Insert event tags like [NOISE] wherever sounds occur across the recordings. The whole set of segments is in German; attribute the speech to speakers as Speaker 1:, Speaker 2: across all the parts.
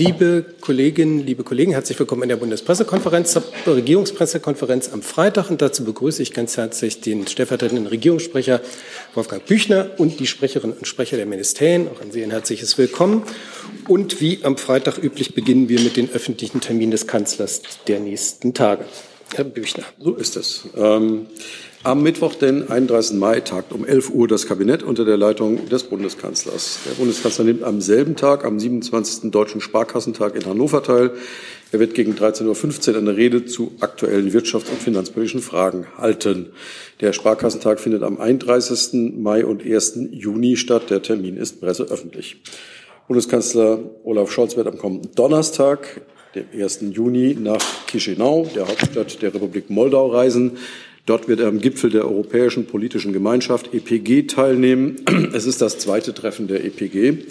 Speaker 1: Liebe Kolleginnen, liebe Kollegen, herzlich willkommen in der Bundespressekonferenz, zur Regierungspressekonferenz am Freitag. Und dazu begrüße ich ganz herzlich den stellvertretenden Regierungssprecher Wolfgang Büchner und die Sprecherinnen und Sprecher der Ministerien. Auch an Sie ein herzliches Willkommen. Und wie am Freitag üblich beginnen wir mit den öffentlichen Terminen des Kanzlers der nächsten Tage. Herr Büchner.
Speaker 2: So ist es. Ähm am Mittwoch, den 31. Mai, tagt um 11 Uhr das Kabinett unter der Leitung des Bundeskanzlers. Der Bundeskanzler nimmt am selben Tag, am 27. Deutschen Sparkassentag in Hannover teil. Er wird gegen 13.15 Uhr eine Rede zu aktuellen wirtschafts- und finanzpolitischen Fragen halten. Der Sparkassentag findet am 31. Mai und 1. Juni statt. Der Termin ist presseöffentlich. Bundeskanzler Olaf Scholz wird am kommenden Donnerstag, dem 1. Juni, nach Chisinau, der Hauptstadt der Republik Moldau, reisen. Dort wird er am Gipfel der Europäischen Politischen Gemeinschaft EPG teilnehmen. Es ist das zweite Treffen der EPG.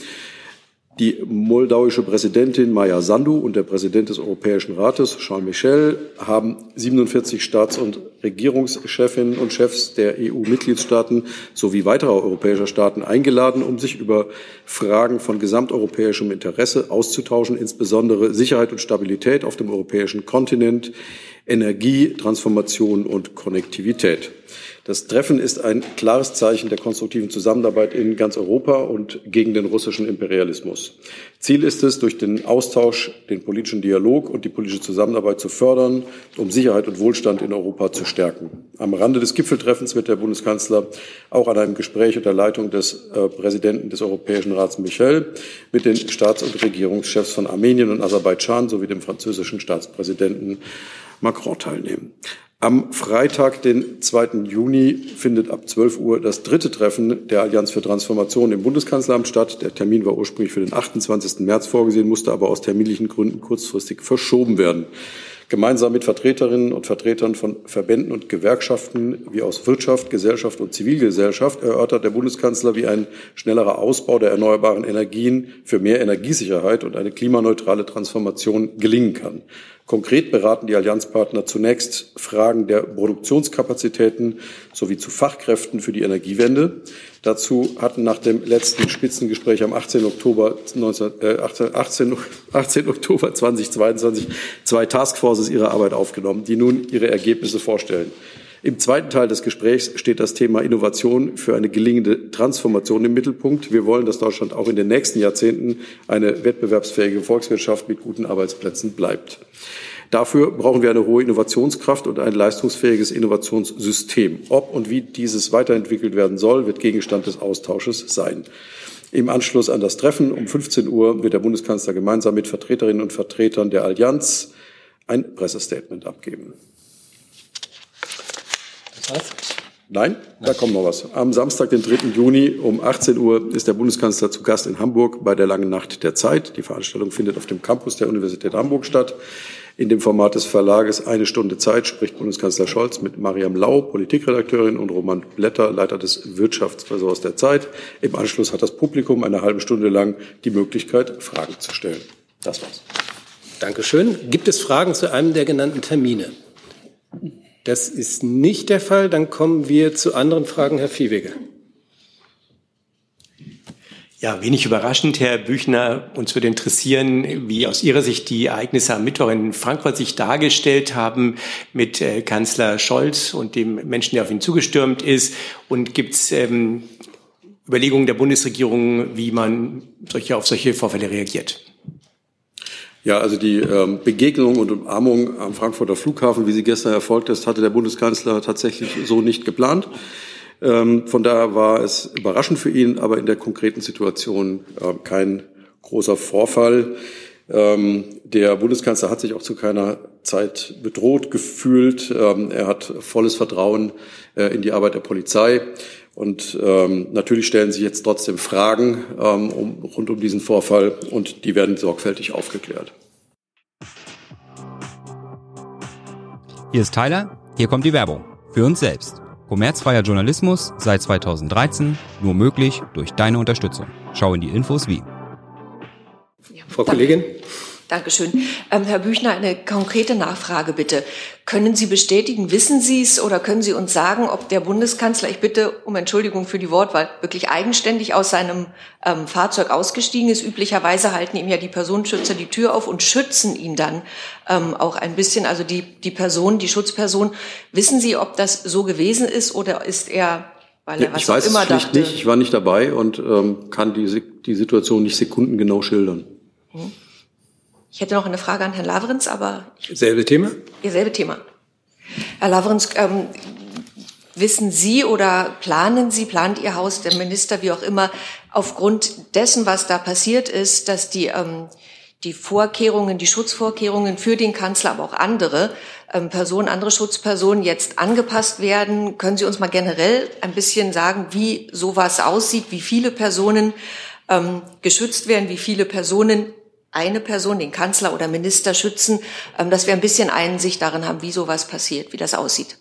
Speaker 2: Die moldauische Präsidentin Maya Sandu und der Präsident des Europäischen Rates, Charles Michel, haben 47 Staats- und Regierungschefinnen und Chefs der EU-Mitgliedstaaten sowie weiterer europäischer Staaten eingeladen, um sich über Fragen von gesamteuropäischem Interesse auszutauschen, insbesondere Sicherheit und Stabilität auf dem europäischen Kontinent, Energie, Transformation und Konnektivität. Das Treffen ist ein klares Zeichen der konstruktiven Zusammenarbeit in ganz Europa und gegen den russischen Imperialismus. Ziel ist es, durch den Austausch, den politischen Dialog und die politische Zusammenarbeit zu fördern, um Sicherheit und Wohlstand in Europa zu stärken. Am Rande des Gipfeltreffens wird der Bundeskanzler auch an einem Gespräch unter Leitung des äh, Präsidenten des Europäischen Rats Michel mit den Staats- und Regierungschefs von Armenien und Aserbaidschan sowie dem französischen Staatspräsidenten Macron teilnehmen. Am Freitag, den 2. Juni, findet ab 12 Uhr das dritte Treffen der Allianz für Transformation im Bundeskanzleramt statt. Der Termin war ursprünglich für den 28. März vorgesehen, musste aber aus terminlichen Gründen kurzfristig verschoben werden. Gemeinsam mit Vertreterinnen und Vertretern von Verbänden und Gewerkschaften wie aus Wirtschaft, Gesellschaft und Zivilgesellschaft erörtert der Bundeskanzler, wie ein schnellerer Ausbau der erneuerbaren Energien für mehr Energiesicherheit und eine klimaneutrale Transformation gelingen kann. Konkret beraten die Allianzpartner zunächst Fragen der Produktionskapazitäten sowie zu Fachkräften für die Energiewende. Dazu hatten nach dem letzten Spitzengespräch am 18. Oktober, 19, äh, 18, 18 Oktober 2022 zwei Taskforces ihre Arbeit aufgenommen, die nun ihre Ergebnisse vorstellen. Im zweiten Teil des Gesprächs steht das Thema Innovation für eine gelingende Transformation im Mittelpunkt. Wir wollen, dass Deutschland auch in den nächsten Jahrzehnten eine wettbewerbsfähige Volkswirtschaft mit guten Arbeitsplätzen bleibt. Dafür brauchen wir eine hohe Innovationskraft und ein leistungsfähiges Innovationssystem. Ob und wie dieses weiterentwickelt werden soll, wird Gegenstand des Austausches sein. Im Anschluss an das Treffen um 15 Uhr wird der Bundeskanzler gemeinsam mit Vertreterinnen und Vertretern der Allianz ein Pressestatement abgeben. Was? Nein, da kommt noch was. Am Samstag, den 3. Juni um 18 Uhr ist der Bundeskanzler zu Gast in Hamburg bei der Langen Nacht der Zeit. Die Veranstaltung findet auf dem Campus der Universität Hamburg statt. In dem Format des Verlages Eine Stunde Zeit spricht Bundeskanzler Scholz mit Mariam Lau, Politikredakteurin, und Roman Blätter, Leiter des Wirtschaftsressorts der Zeit. Im Anschluss hat das Publikum eine halbe Stunde lang die Möglichkeit, Fragen zu stellen. Das war's.
Speaker 1: Dankeschön. Gibt es Fragen zu einem der genannten Termine? Das ist nicht der Fall. Dann kommen wir zu anderen Fragen. Herr Viehweger.
Speaker 3: Ja, wenig überraschend, Herr Büchner. Uns würde interessieren, wie aus Ihrer Sicht die Ereignisse am Mittwoch in Frankfurt sich dargestellt haben mit äh, Kanzler Scholz und dem Menschen, der auf ihn zugestürmt ist. Und gibt es ähm, Überlegungen der Bundesregierung, wie man solche, auf solche Vorfälle reagiert?
Speaker 2: Ja, also die ähm, Begegnung und Umarmung am Frankfurter Flughafen, wie sie gestern erfolgt ist, hatte der Bundeskanzler tatsächlich so nicht geplant. Ähm, von daher war es überraschend für ihn, aber in der konkreten Situation äh, kein großer Vorfall. Ähm, der Bundeskanzler hat sich auch zu keiner Zeit bedroht gefühlt. Er hat volles Vertrauen äh, in die Arbeit der Polizei. Und ähm, natürlich stellen sich jetzt trotzdem Fragen ähm, um, rund um diesen Vorfall und die werden sorgfältig aufgeklärt.
Speaker 4: Hier ist Tyler, hier kommt die Werbung. Für uns selbst. Kommerzfreier Journalismus seit 2013, nur möglich durch deine Unterstützung. Schau in die Infos wie.
Speaker 1: Ja, Frau Kollegin.
Speaker 5: Dankeschön. Ähm, Herr Büchner, eine konkrete Nachfrage bitte. Können Sie bestätigen, wissen Sie es oder können Sie uns sagen, ob der Bundeskanzler, ich bitte um Entschuldigung für die Wortwahl, wirklich eigenständig aus seinem ähm, Fahrzeug ausgestiegen ist? Üblicherweise halten ihm ja die Personenschützer die Tür auf und schützen ihn dann ähm, auch ein bisschen, also die, die Person, die Schutzperson. Wissen Sie, ob das so gewesen ist oder ist er
Speaker 2: weil er was ich weiß immer es dachte. nicht, ich war nicht dabei und ähm, kann die, die Situation nicht sekundengenau schildern. Hm.
Speaker 5: Ich hätte noch eine Frage an Herrn Lavrenz, aber...
Speaker 1: Selbe Thema?
Speaker 5: Ja, selbe Thema. Herr Lavrenz, ähm, wissen Sie oder planen Sie, plant Ihr Haus, der Minister, wie auch immer, aufgrund dessen, was da passiert ist, dass die, ähm, die Vorkehrungen, die Schutzvorkehrungen für den Kanzler, aber auch andere ähm, Personen, andere Schutzpersonen jetzt angepasst werden? Können Sie uns mal generell ein bisschen sagen, wie sowas aussieht, wie viele Personen ähm, geschützt werden, wie viele Personen eine Person, den Kanzler oder Minister schützen, ähm, dass wir ein bisschen Einsicht darin haben, wie sowas passiert, wie das aussieht.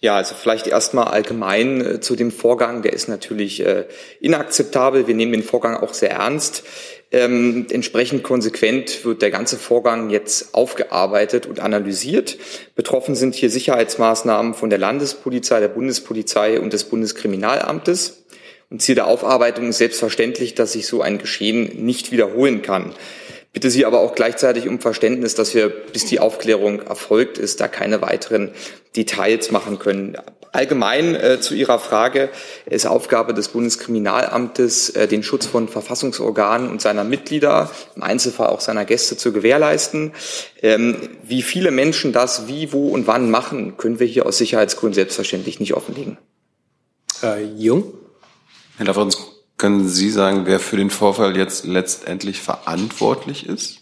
Speaker 6: Ja, also vielleicht erstmal allgemein äh, zu dem Vorgang. Der ist natürlich äh, inakzeptabel. Wir nehmen den Vorgang auch sehr ernst. Ähm, entsprechend konsequent wird der ganze Vorgang jetzt aufgearbeitet und analysiert. Betroffen sind hier Sicherheitsmaßnahmen von der Landespolizei, der Bundespolizei und des Bundeskriminalamtes. Und Ziel der Aufarbeitung ist selbstverständlich, dass sich so ein Geschehen nicht wiederholen kann bitte Sie aber auch gleichzeitig um Verständnis, dass wir, bis die Aufklärung erfolgt ist, da keine weiteren Details machen können. Allgemein äh, zu Ihrer Frage ist Aufgabe des Bundeskriminalamtes, äh, den Schutz von Verfassungsorganen und seiner Mitglieder, im Einzelfall auch seiner Gäste zu gewährleisten. Ähm, wie viele Menschen das wie, wo und wann machen, können wir hier aus Sicherheitsgründen selbstverständlich nicht offenlegen.
Speaker 1: Herr Jung?
Speaker 7: Herr Lavrens, können Sie sagen, wer für den Vorfall jetzt letztendlich verantwortlich ist?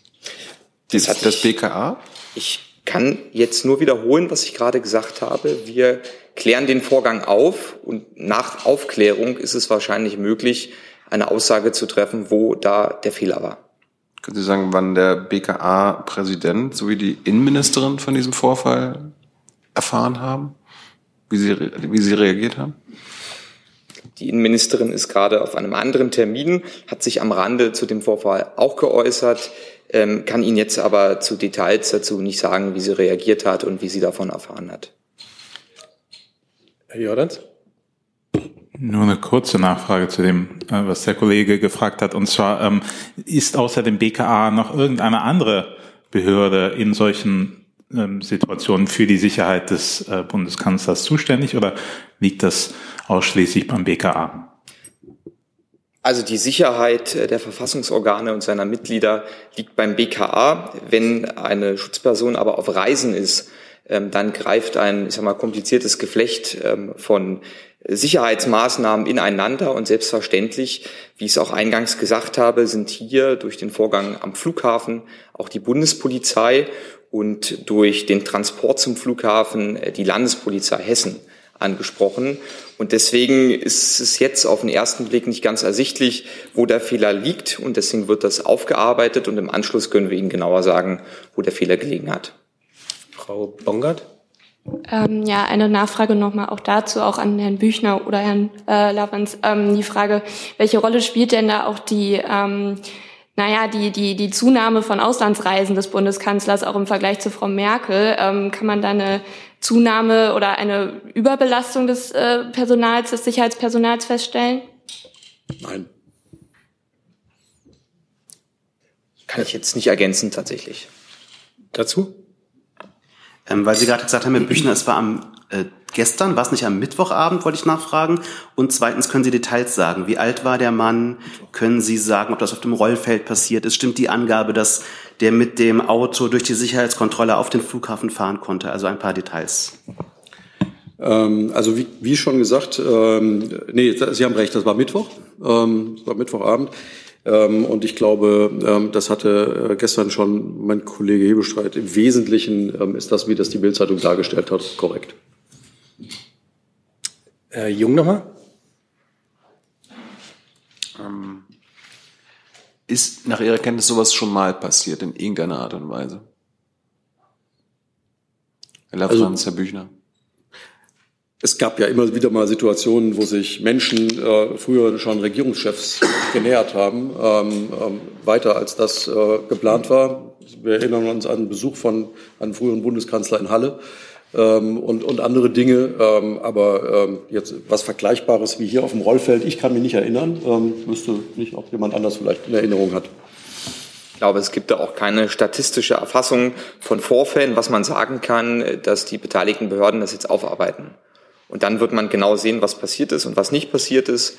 Speaker 6: Das, das, das BKA? Ich kann jetzt nur wiederholen, was ich gerade gesagt habe. Wir klären den Vorgang auf und nach Aufklärung ist es wahrscheinlich möglich, eine Aussage zu treffen, wo da der Fehler war.
Speaker 7: Können Sie sagen, wann der BKA-Präsident sowie die Innenministerin von diesem Vorfall erfahren haben? Wie sie, wie sie reagiert haben?
Speaker 6: Die Innenministerin ist gerade auf einem anderen Termin, hat sich am Rande zu dem Vorfall auch geäußert, ähm, kann Ihnen jetzt aber zu Details dazu nicht sagen, wie sie reagiert hat und wie sie davon erfahren hat.
Speaker 1: Herr Jordans?
Speaker 8: Nur eine kurze Nachfrage zu dem, äh, was der Kollege gefragt hat. Und zwar, ähm, ist außer dem BKA noch irgendeine andere Behörde in solchen Situationen für die Sicherheit des äh, Bundeskanzlers zuständig oder liegt das ausschließlich beim BKA?
Speaker 6: Also die Sicherheit äh, der Verfassungsorgane und seiner Mitglieder liegt beim BKA. Wenn eine Schutzperson aber auf Reisen ist, ähm, dann greift ein, ich sag mal, kompliziertes Geflecht ähm, von Sicherheitsmaßnahmen ineinander und selbstverständlich, wie ich es auch eingangs gesagt habe, sind hier durch den Vorgang am Flughafen auch die Bundespolizei und durch den Transport zum Flughafen äh, die Landespolizei Hessen angesprochen. Und deswegen ist es jetzt auf den ersten Blick nicht ganz ersichtlich, wo der Fehler liegt. Und deswegen wird das aufgearbeitet und im Anschluss können wir Ihnen genauer sagen, wo der Fehler gelegen hat.
Speaker 1: Frau Bongard?
Speaker 9: Ähm, ja, eine Nachfrage nochmal auch dazu, auch an Herrn Büchner oder Herrn äh, Lavans. Ähm, die Frage, welche Rolle spielt denn da auch die, ähm, naja, die, die, die Zunahme von Auslandsreisen des Bundeskanzlers auch im Vergleich zu Frau Merkel? Ähm, kann man da eine Zunahme oder eine Überbelastung des äh, Personals, des Sicherheitspersonals feststellen?
Speaker 6: Nein. Kann ich jetzt nicht ergänzen, tatsächlich.
Speaker 1: Dazu?
Speaker 10: Ähm, weil Sie gerade gesagt haben, Herr Büchner, es war am gestern, war es nicht am Mittwochabend, wollte ich nachfragen. Und zweitens, können Sie Details sagen? Wie alt war der Mann? Können Sie sagen, ob das auf dem Rollfeld passiert ist? Stimmt die Angabe, dass der mit dem Auto durch die Sicherheitskontrolle auf den Flughafen fahren konnte? Also ein paar Details.
Speaker 2: Ähm, also wie, wie schon gesagt, ähm, nee, Sie haben recht, das war Mittwoch, ähm, das war Mittwochabend. Ähm, und ich glaube, ähm, das hatte äh, gestern schon mein Kollege Hebestreit. Im Wesentlichen ähm, ist das, wie das die Bildzeitung dargestellt hat, korrekt.
Speaker 1: Herr Jung nochmal.
Speaker 7: Ähm, ist nach Ihrer Kenntnis sowas schon mal passiert in irgendeiner Art und Weise? Herr Lafranz, also, Herr Büchner.
Speaker 2: es gab ja immer wieder mal Situationen, wo sich Menschen äh, früher schon Regierungschefs [COUGHS] genähert haben, ähm, ähm, weiter als das äh, geplant war. Wir erinnern uns an einen Besuch von einem früheren Bundeskanzler in Halle ähm, und, und andere Dinge. Ähm, aber ähm, jetzt was Vergleichbares wie hier auf dem Rollfeld, ich kann mich nicht erinnern. Ähm, wüsste nicht, ob jemand anders vielleicht in Erinnerung hat.
Speaker 6: Ich glaube, es gibt da auch keine statistische Erfassung von Vorfällen, was man sagen kann, dass die beteiligten Behörden das jetzt aufarbeiten. Und dann wird man genau sehen, was passiert ist und was nicht passiert ist.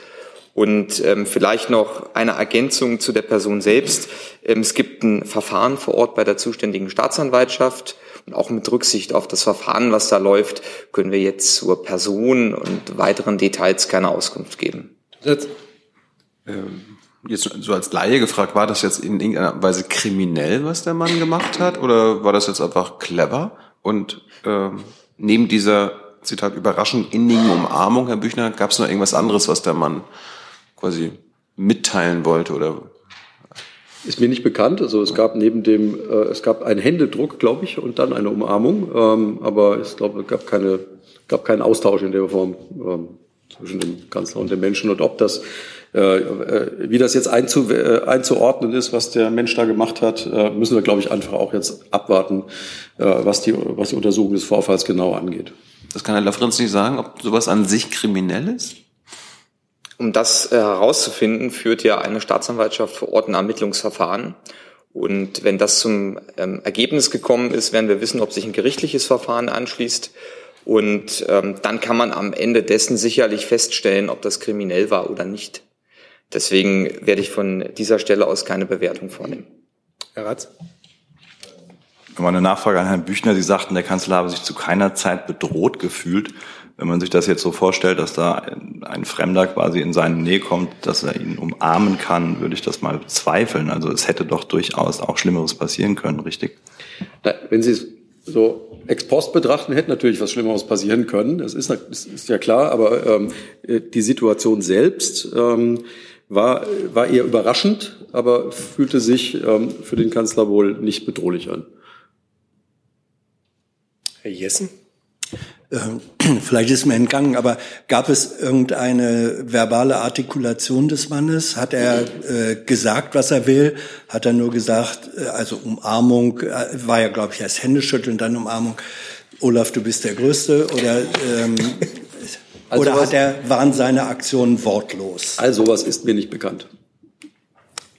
Speaker 6: Und ähm, vielleicht noch eine Ergänzung zu der Person selbst. Ähm, es gibt ein Verfahren vor Ort bei der zuständigen Staatsanwaltschaft. Und auch mit Rücksicht auf das Verfahren, was da läuft, können wir jetzt zur Person und weiteren Details keine Auskunft geben.
Speaker 7: Jetzt, ähm, jetzt so als Laie gefragt, war das jetzt in irgendeiner Weise kriminell, was der Mann gemacht hat? Oder war das jetzt einfach clever? Und ähm, neben dieser Zitat, überraschend innigen Umarmung, Herr Büchner, gab es noch irgendwas anderes, was der Mann quasi mitteilen wollte oder
Speaker 2: ist mir nicht bekannt. Also es gab neben dem, äh, es gab einen Händedruck, glaube ich, und dann eine Umarmung. Ähm, aber ich glaube, es gab keine, gab keinen Austausch in der Form ähm, zwischen dem Kanzler und dem Menschen. Und ob das, äh, äh, wie das jetzt einzu, äh, einzuordnen ist, was der Mensch da gemacht hat, äh, müssen wir, glaube ich, einfach auch jetzt abwarten, äh, was die, was die Untersuchung des Vorfalls genau angeht.
Speaker 7: Das kann Herr Lafrenz nicht sagen, ob sowas an sich kriminell ist?
Speaker 6: Um das äh, herauszufinden, führt ja eine Staatsanwaltschaft vor Ort ein Ermittlungsverfahren. Und wenn das zum ähm, Ergebnis gekommen ist, werden wir wissen, ob sich ein gerichtliches Verfahren anschließt. Und ähm, dann kann man am Ende dessen sicherlich feststellen, ob das kriminell war oder nicht. Deswegen werde ich von dieser Stelle aus keine Bewertung vornehmen.
Speaker 1: Herr Ratz?
Speaker 11: Nochmal eine Nachfrage an Herrn Büchner. Sie sagten, der Kanzler habe sich zu keiner Zeit bedroht gefühlt. Wenn man sich das jetzt so vorstellt, dass da ein Fremder quasi in seine Nähe kommt, dass er ihn umarmen kann, würde ich das mal bezweifeln. Also es hätte doch durchaus auch Schlimmeres passieren können, richtig?
Speaker 2: Wenn Sie es so ex post betrachten, hätte natürlich was Schlimmeres passieren können. Das ist, das ist ja klar, aber ähm, die Situation selbst ähm, war, war eher überraschend, aber fühlte sich ähm, für den Kanzler wohl nicht bedrohlich an.
Speaker 1: Herr Jessen? [CLEARS THROAT]
Speaker 12: Vielleicht ist mir entgangen, aber gab es irgendeine verbale Artikulation des Mannes? Hat er äh, gesagt, was er will? Hat er nur gesagt, äh, also Umarmung, äh, war ja, glaube ich, erst Händeschütteln, dann Umarmung. Olaf, du bist der Größte oder ähm, [LAUGHS] also oder hat er, waren seine Aktionen wortlos?
Speaker 2: Also was ist mir nicht bekannt.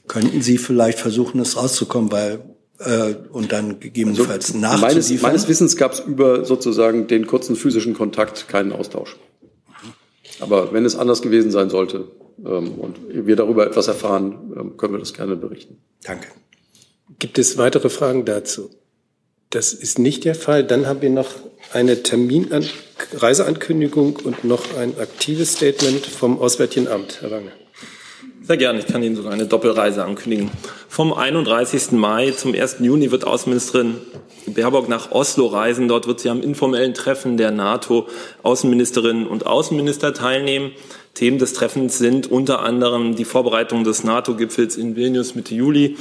Speaker 12: Könnten Sie vielleicht versuchen, es rauszukommen, weil äh, und dann gegebenenfalls also
Speaker 2: meines, meines Wissens gab es über sozusagen den kurzen physischen Kontakt keinen Austausch. Aber wenn es anders gewesen sein sollte ähm, und wir darüber etwas erfahren, ähm, können wir das gerne berichten.
Speaker 1: Danke. Gibt es weitere Fragen dazu? Das ist nicht der Fall. Dann haben wir noch eine Termin Reiseankündigung und noch ein aktives Statement vom Auswärtigen Amt. Herr Wagner.
Speaker 13: Sehr gerne. Ich kann Ihnen sogar eine Doppelreise ankündigen. Vom 31. Mai zum 1. Juni wird Außenministerin Baerbock nach Oslo reisen. Dort wird sie am informellen Treffen der NATO-Außenministerinnen und Außenminister teilnehmen. Themen des Treffens sind unter anderem die Vorbereitung des NATO-Gipfels in Vilnius Mitte Juli,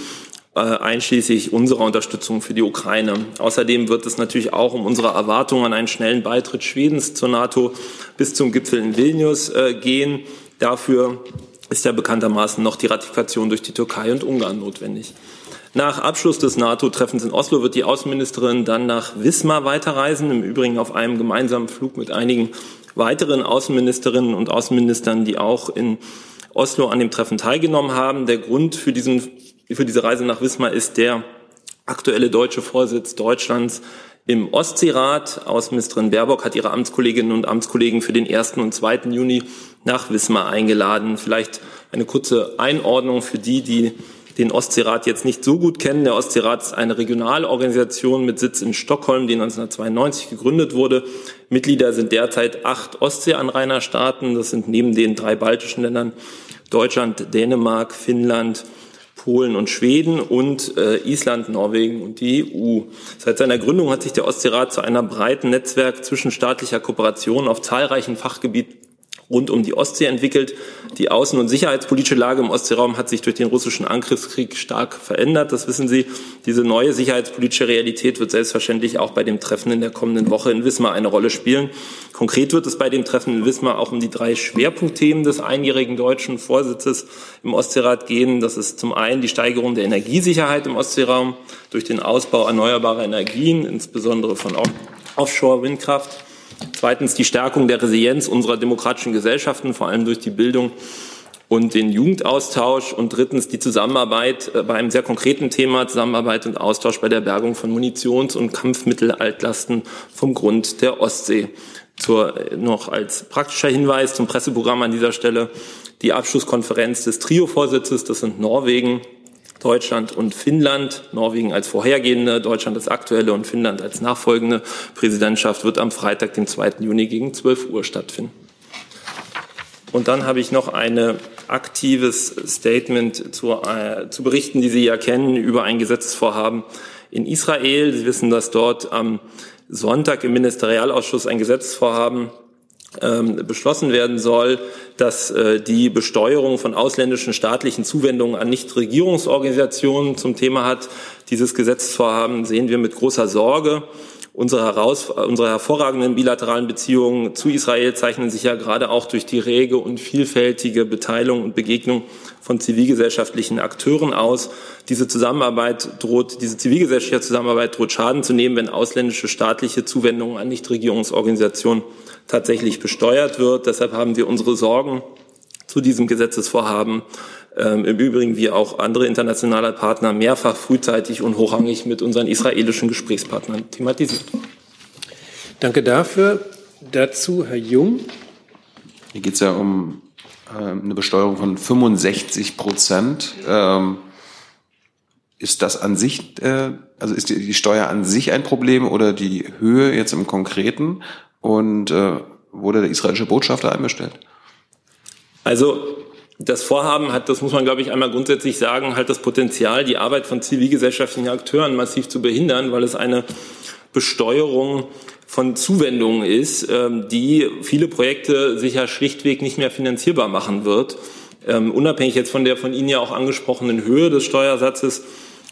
Speaker 13: äh, einschließlich unserer Unterstützung für die Ukraine. Außerdem wird es natürlich auch um unsere Erwartungen an einen schnellen Beitritt Schwedens zur NATO bis zum Gipfel in Vilnius äh, gehen. Dafür ist ja bekanntermaßen noch die Ratifikation durch die Türkei und Ungarn notwendig. Nach Abschluss des NATO-Treffens in Oslo wird die Außenministerin dann nach Wismar weiterreisen, im Übrigen auf einem gemeinsamen Flug mit einigen weiteren Außenministerinnen und Außenministern, die auch in Oslo an dem Treffen teilgenommen haben. Der Grund für, diesen, für diese Reise nach Wismar ist der aktuelle deutsche Vorsitz Deutschlands im Ostseerat. Außenministerin Baerbock hat ihre Amtskolleginnen und Amtskollegen für den 1. und 2. Juni nach Wismar eingeladen. Vielleicht eine kurze Einordnung für die, die den Ostseerat jetzt nicht so gut kennen. Der Ostseerat ist eine Regionalorganisation mit Sitz in Stockholm, die 1992 gegründet wurde. Mitglieder sind derzeit acht Ostseeanrainerstaaten. Das sind neben den drei baltischen Ländern Deutschland, Dänemark, Finnland, Polen und Schweden und äh, Island, Norwegen und die EU. Seit seiner Gründung hat sich der Ostseerat zu einer breiten Netzwerk zwischenstaatlicher Kooperation auf zahlreichen Fachgebieten rund um die Ostsee entwickelt. Die außen- und sicherheitspolitische Lage im Ostseeraum hat sich durch den russischen Angriffskrieg stark verändert. Das wissen Sie. Diese neue sicherheitspolitische Realität wird selbstverständlich auch bei dem Treffen in der kommenden Woche in Wismar eine Rolle spielen. Konkret wird es bei dem Treffen in Wismar auch um die drei Schwerpunktthemen des einjährigen deutschen Vorsitzes im Ostseerat gehen. Das ist zum einen die Steigerung der Energiesicherheit im Ostseeraum durch den Ausbau erneuerbarer Energien, insbesondere von Offshore-Windkraft. Zweitens die Stärkung der Resilienz unserer demokratischen Gesellschaften, vor allem durch die Bildung und den Jugendaustausch. Und drittens die Zusammenarbeit äh, bei einem sehr konkreten Thema, Zusammenarbeit und Austausch bei der Bergung von Munitions- und Kampfmittelaltlasten vom Grund der Ostsee. Zur, äh, noch als praktischer Hinweis zum Presseprogramm an dieser Stelle die Abschlusskonferenz des Trio-Vorsitzes, das sind Norwegen, Deutschland und Finnland. Norwegen als vorhergehende, Deutschland als aktuelle und Finnland als nachfolgende Präsidentschaft wird am Freitag, den 2. Juni gegen 12 Uhr stattfinden. Und dann habe ich noch ein aktives Statement zu, äh, zu berichten, die Sie ja kennen, über ein Gesetzesvorhaben in Israel. Sie wissen, dass dort am Sonntag im Ministerialausschuss ein Gesetzesvorhaben beschlossen werden soll, dass äh, die Besteuerung von ausländischen staatlichen Zuwendungen an Nichtregierungsorganisationen zum Thema hat. Dieses Gesetzesvorhaben sehen wir mit großer Sorge. Unsere, heraus, unsere hervorragenden bilateralen Beziehungen zu Israel zeichnen sich ja gerade auch durch die rege und vielfältige Beteiligung und Begegnung von zivilgesellschaftlichen Akteuren aus. Diese Zusammenarbeit droht, diese zivilgesellschaftliche Zusammenarbeit droht Schaden zu nehmen, wenn ausländische staatliche Zuwendungen an Nichtregierungsorganisationen tatsächlich besteuert wird. Deshalb haben wir unsere Sorgen zu diesem Gesetzesvorhaben ähm, im Übrigen wie auch andere internationale Partner mehrfach frühzeitig und hochrangig mit unseren israelischen Gesprächspartnern thematisiert.
Speaker 1: Danke dafür. Dazu Herr Jung.
Speaker 7: Hier geht es ja um äh, eine Besteuerung von 65 Prozent. Ähm, ist das an sich, äh, also ist die, die, Steuer an sich ein Problem oder die Höhe jetzt im Konkreten? Und äh, wurde der israelische Botschafter einbestellt?
Speaker 13: Also das Vorhaben hat, das muss man, glaube ich, einmal grundsätzlich sagen, halt das Potenzial, die Arbeit von zivilgesellschaftlichen Akteuren massiv zu behindern, weil es eine Besteuerung von Zuwendungen ist, ähm, die viele Projekte sicher schlichtweg nicht mehr finanzierbar machen wird. Ähm, unabhängig jetzt von der von Ihnen ja auch angesprochenen Höhe des Steuersatzes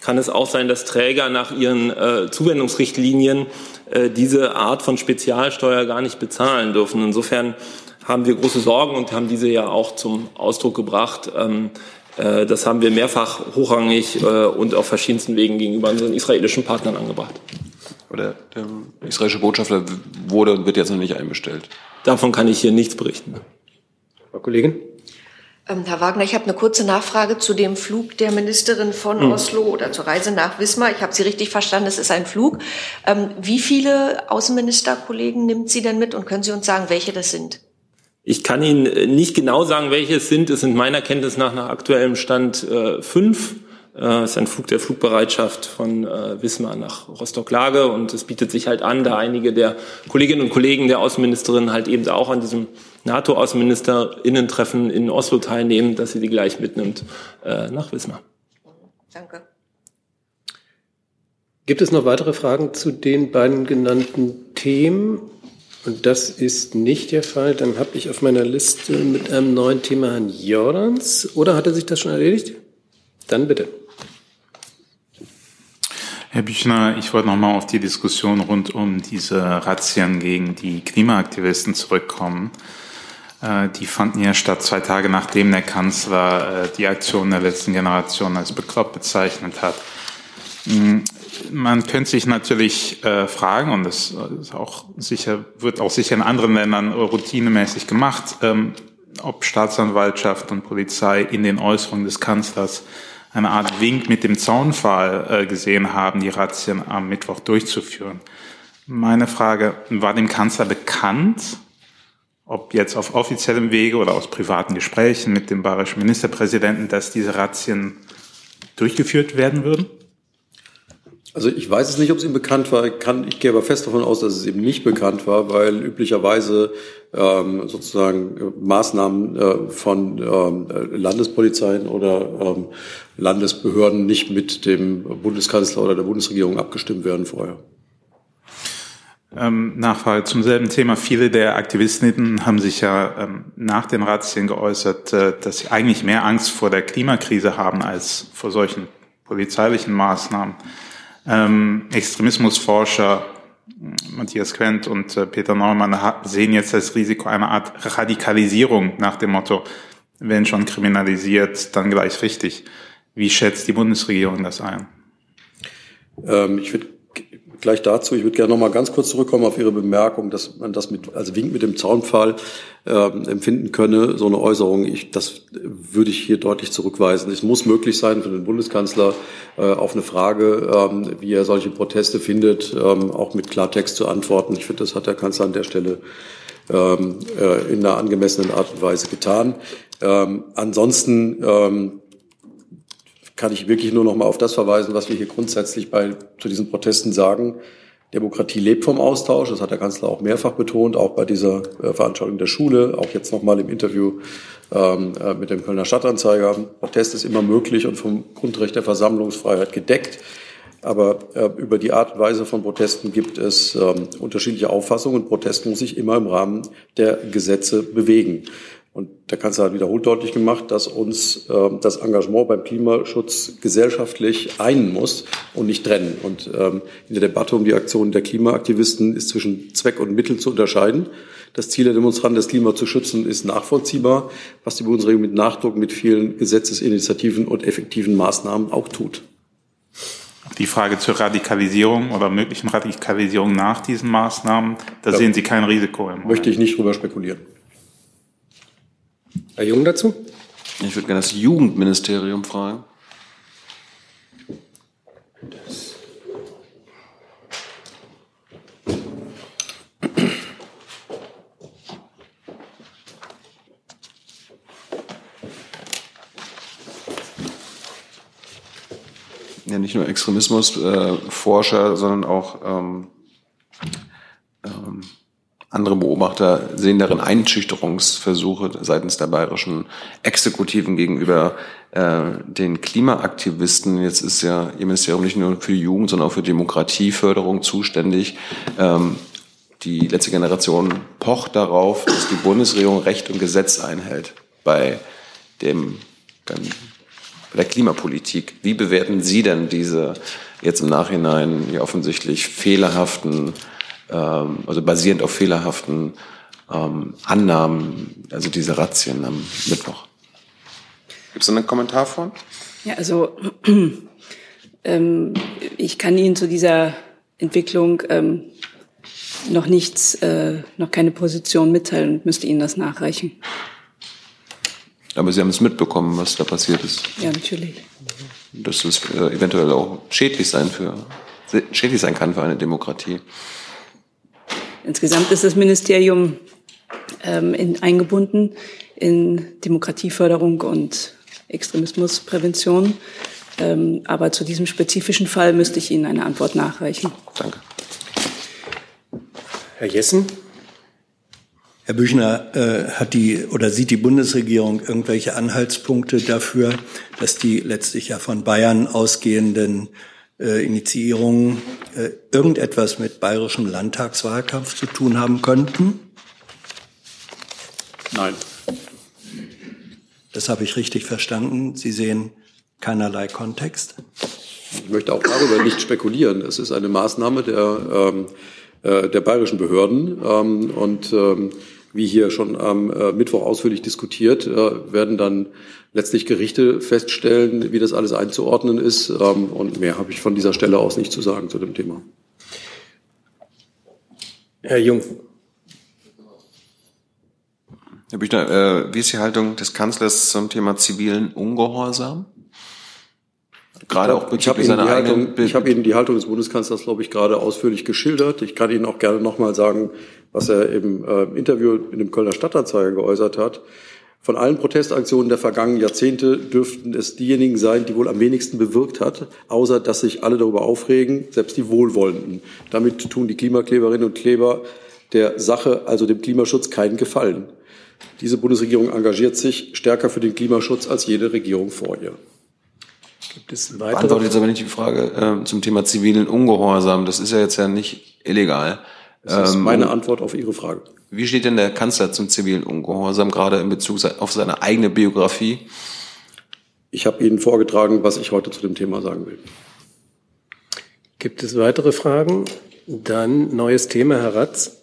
Speaker 13: kann es auch sein, dass Träger nach ihren äh, Zuwendungsrichtlinien äh, diese Art von Spezialsteuer gar nicht bezahlen dürfen. Insofern haben wir große Sorgen und haben diese ja auch zum Ausdruck gebracht. Ähm, äh, das haben wir mehrfach hochrangig äh, und auf verschiedensten Wegen gegenüber unseren israelischen Partnern angebracht.
Speaker 7: Oder der israelische Botschafter wurde und wird jetzt noch nicht einbestellt.
Speaker 13: Davon kann ich hier nichts berichten.
Speaker 1: Frau Kollegin?
Speaker 5: Ähm, Herr Wagner, ich habe eine kurze Nachfrage zu dem Flug der Ministerin von hm. Oslo oder zur Reise nach Wismar. Ich habe Sie richtig verstanden, es ist ein Flug. Ähm, wie viele Außenministerkollegen nimmt sie denn mit und können Sie uns sagen, welche das sind?
Speaker 13: Ich kann Ihnen nicht genau sagen, welche es sind. Es sind meiner Kenntnis nach nach aktuellem Stand äh, fünf. Äh, es ist ein Flug der Flugbereitschaft von äh, Wismar nach Rostock-Lage und es bietet sich halt an, da einige der Kolleginnen und Kollegen der Außenministerin halt eben auch an diesem NATO-Außenministerinnen-Treffen in Oslo teilnehmen, dass sie die gleich mitnimmt äh, nach Wismar.
Speaker 5: Danke.
Speaker 1: Gibt es noch weitere Fragen zu den beiden genannten Themen? Und das ist nicht der Fall. Dann habe ich auf meiner Liste mit einem neuen Thema Herrn Jordans. Oder hat er sich das schon erledigt? Dann bitte.
Speaker 8: Herr Büchner, ich wollte nochmal auf die Diskussion rund um diese Razzien gegen die Klimaaktivisten zurückkommen. Äh, die fanden ja statt zwei Tage nachdem der Kanzler äh, die Aktion der letzten Generation als bekloppt bezeichnet hat. Hm, man könnte sich natürlich äh, fragen, und das ist auch sicher, wird auch sicher in anderen Ländern routinemäßig gemacht, ähm, ob Staatsanwaltschaft und Polizei in den Äußerungen des Kanzlers eine Art Wink mit dem Zaunpfahl äh, gesehen haben, die Razzien am Mittwoch durchzuführen. Meine Frage, war dem Kanzler bekannt, ob jetzt auf offiziellem Wege oder aus privaten Gesprächen mit dem bayerischen Ministerpräsidenten, dass diese Razzien durchgeführt werden würden?
Speaker 2: Also ich weiß es nicht, ob es ihm bekannt war. Ich, kann, ich gehe aber fest davon aus, dass es ihm nicht bekannt war, weil üblicherweise ähm, sozusagen äh, Maßnahmen äh, von ähm, Landespolizeien oder ähm, Landesbehörden nicht mit dem Bundeskanzler oder der Bundesregierung abgestimmt werden vorher.
Speaker 8: Ähm, Nachfrage zum selben Thema. Viele der Aktivistinnen haben sich ja ähm, nach den Razzien geäußert, äh, dass sie eigentlich mehr Angst vor der Klimakrise haben als vor solchen polizeilichen Maßnahmen. Ähm, Extremismusforscher Matthias Quent und äh, Peter Neumann sehen jetzt das Risiko einer Art Radikalisierung nach dem Motto, wenn schon kriminalisiert, dann gleich richtig. Wie schätzt die Bundesregierung das ein?
Speaker 2: Ähm, ich würde gleich dazu. Ich würde gerne noch mal ganz kurz zurückkommen auf Ihre Bemerkung, dass man das mit, also Wink mit dem Zaunpfahl äh, empfinden könne, so eine Äußerung. Ich, das würde ich hier deutlich zurückweisen. Es muss möglich sein für den Bundeskanzler äh, auf eine Frage, ähm, wie er solche Proteste findet, ähm, auch mit Klartext zu antworten. Ich finde, das hat der Kanzler an der Stelle ähm, äh, in einer angemessenen Art und Weise getan. Ähm, ansonsten ähm, kann ich wirklich nur noch mal auf das verweisen, was wir hier grundsätzlich bei, zu diesen Protesten sagen. Demokratie lebt vom Austausch. Das hat der Kanzler auch mehrfach betont, auch bei dieser äh, Veranstaltung der Schule, auch jetzt noch mal im Interview ähm, äh, mit dem Kölner Stadtanzeiger. Protest ist immer möglich und vom Grundrecht der Versammlungsfreiheit gedeckt. Aber äh, über die Art und Weise von Protesten gibt es ähm, unterschiedliche Auffassungen. Protest muss sich immer im Rahmen der Gesetze bewegen. Und der Kanzler hat wiederholt deutlich gemacht, dass uns äh, das Engagement beim Klimaschutz gesellschaftlich einen muss und nicht trennen. Und ähm, in der Debatte um die Aktionen der Klimaaktivisten ist zwischen Zweck und Mittel zu unterscheiden. Das Ziel der Demonstranten, das Klima zu schützen, ist nachvollziehbar, was die Bundesregierung mit Nachdruck, mit vielen Gesetzesinitiativen und effektiven Maßnahmen auch tut.
Speaker 8: Die Frage zur Radikalisierung oder möglichen Radikalisierung nach diesen Maßnahmen, da ja, sehen Sie kein Risiko
Speaker 2: im Moment. Möchte ich nicht drüber spekulieren.
Speaker 1: Herr Jung dazu?
Speaker 7: Ich würde gerne das Jugendministerium fragen. Ja nicht nur Extremismusforscher, äh, sondern auch ähm, andere Beobachter sehen darin Einschüchterungsversuche seitens der bayerischen Exekutiven gegenüber äh, den Klimaaktivisten. Jetzt ist ja Ihr Ministerium nicht nur für Jugend, sondern auch für Demokratieförderung zuständig. Ähm, die letzte Generation pocht darauf, dass die Bundesregierung Recht und Gesetz einhält bei dem bei der Klimapolitik. Wie bewerten Sie denn diese jetzt im Nachhinein ja offensichtlich fehlerhaften ähm, also basierend auf fehlerhaften ähm, Annahmen, also diese Razzien am Mittwoch. Gibt es einen Kommentar von?
Speaker 14: Ja, also [CLEARS THROAT] ähm, ich kann Ihnen zu dieser Entwicklung ähm, noch nichts, äh, noch keine Position mitteilen und müsste Ihnen das nachreichen.
Speaker 7: Aber Sie haben es mitbekommen, was da passiert ist.
Speaker 14: Ja, natürlich.
Speaker 7: Dass es äh, eventuell auch schädlich sein für schädlich sein kann für eine Demokratie.
Speaker 14: Insgesamt ist das Ministerium ähm, in, eingebunden in Demokratieförderung und Extremismusprävention. Ähm, aber zu diesem spezifischen Fall müsste ich Ihnen eine Antwort nachreichen.
Speaker 7: Danke.
Speaker 1: Herr Jessen.
Speaker 12: Herr Büchner, äh, hat die oder sieht die Bundesregierung irgendwelche Anhaltspunkte dafür, dass die letztlich ja von Bayern ausgehenden äh, Initiierungen äh, irgendetwas mit bayerischem Landtagswahlkampf zu tun haben könnten?
Speaker 2: Nein.
Speaker 12: Das habe ich richtig verstanden. Sie sehen keinerlei Kontext.
Speaker 2: Ich möchte auch darüber nicht spekulieren. Es ist eine Maßnahme der, ähm, äh, der bayerischen Behörden. Ähm, und ähm, wie hier schon am äh, Mittwoch ausführlich diskutiert, äh, werden dann letztlich Gerichte feststellen, wie das alles einzuordnen ist. Ähm, und mehr habe ich von dieser Stelle aus nicht zu sagen zu dem Thema.
Speaker 1: Herr Jung.
Speaker 7: Herr Büchner, äh, wie ist die Haltung des Kanzlers zum Thema zivilen Ungehorsam?
Speaker 2: Gerade auch ich habe Ihnen, die Haltung, ich habe Ihnen die Haltung des Bundeskanzlers, glaube ich, gerade ausführlich geschildert. Ich kann Ihnen auch gerne noch mal sagen, was er im äh, Interview in dem Kölner Stadtanzeiger geäußert hat. Von allen Protestaktionen der vergangenen Jahrzehnte dürften es diejenigen sein, die wohl am wenigsten bewirkt hat, außer dass sich alle darüber aufregen, selbst die Wohlwollenden. Damit tun die Klimakleberinnen und Kleber der Sache, also dem Klimaschutz, keinen Gefallen. Diese Bundesregierung engagiert sich stärker für den Klimaschutz als jede Regierung vor ihr.
Speaker 7: Gibt es weitere? Beantwortet jetzt aber nicht die Frage äh, zum Thema zivilen Ungehorsam. Das ist ja jetzt ja nicht illegal.
Speaker 2: Das ist meine Antwort auf Ihre Frage.
Speaker 7: Wie steht denn der Kanzler zum zivilen Ungehorsam, gerade in Bezug auf seine eigene Biografie?
Speaker 2: Ich habe Ihnen vorgetragen, was ich heute zu dem Thema sagen will.
Speaker 1: Gibt es weitere Fragen? Dann neues Thema, Herr Ratz.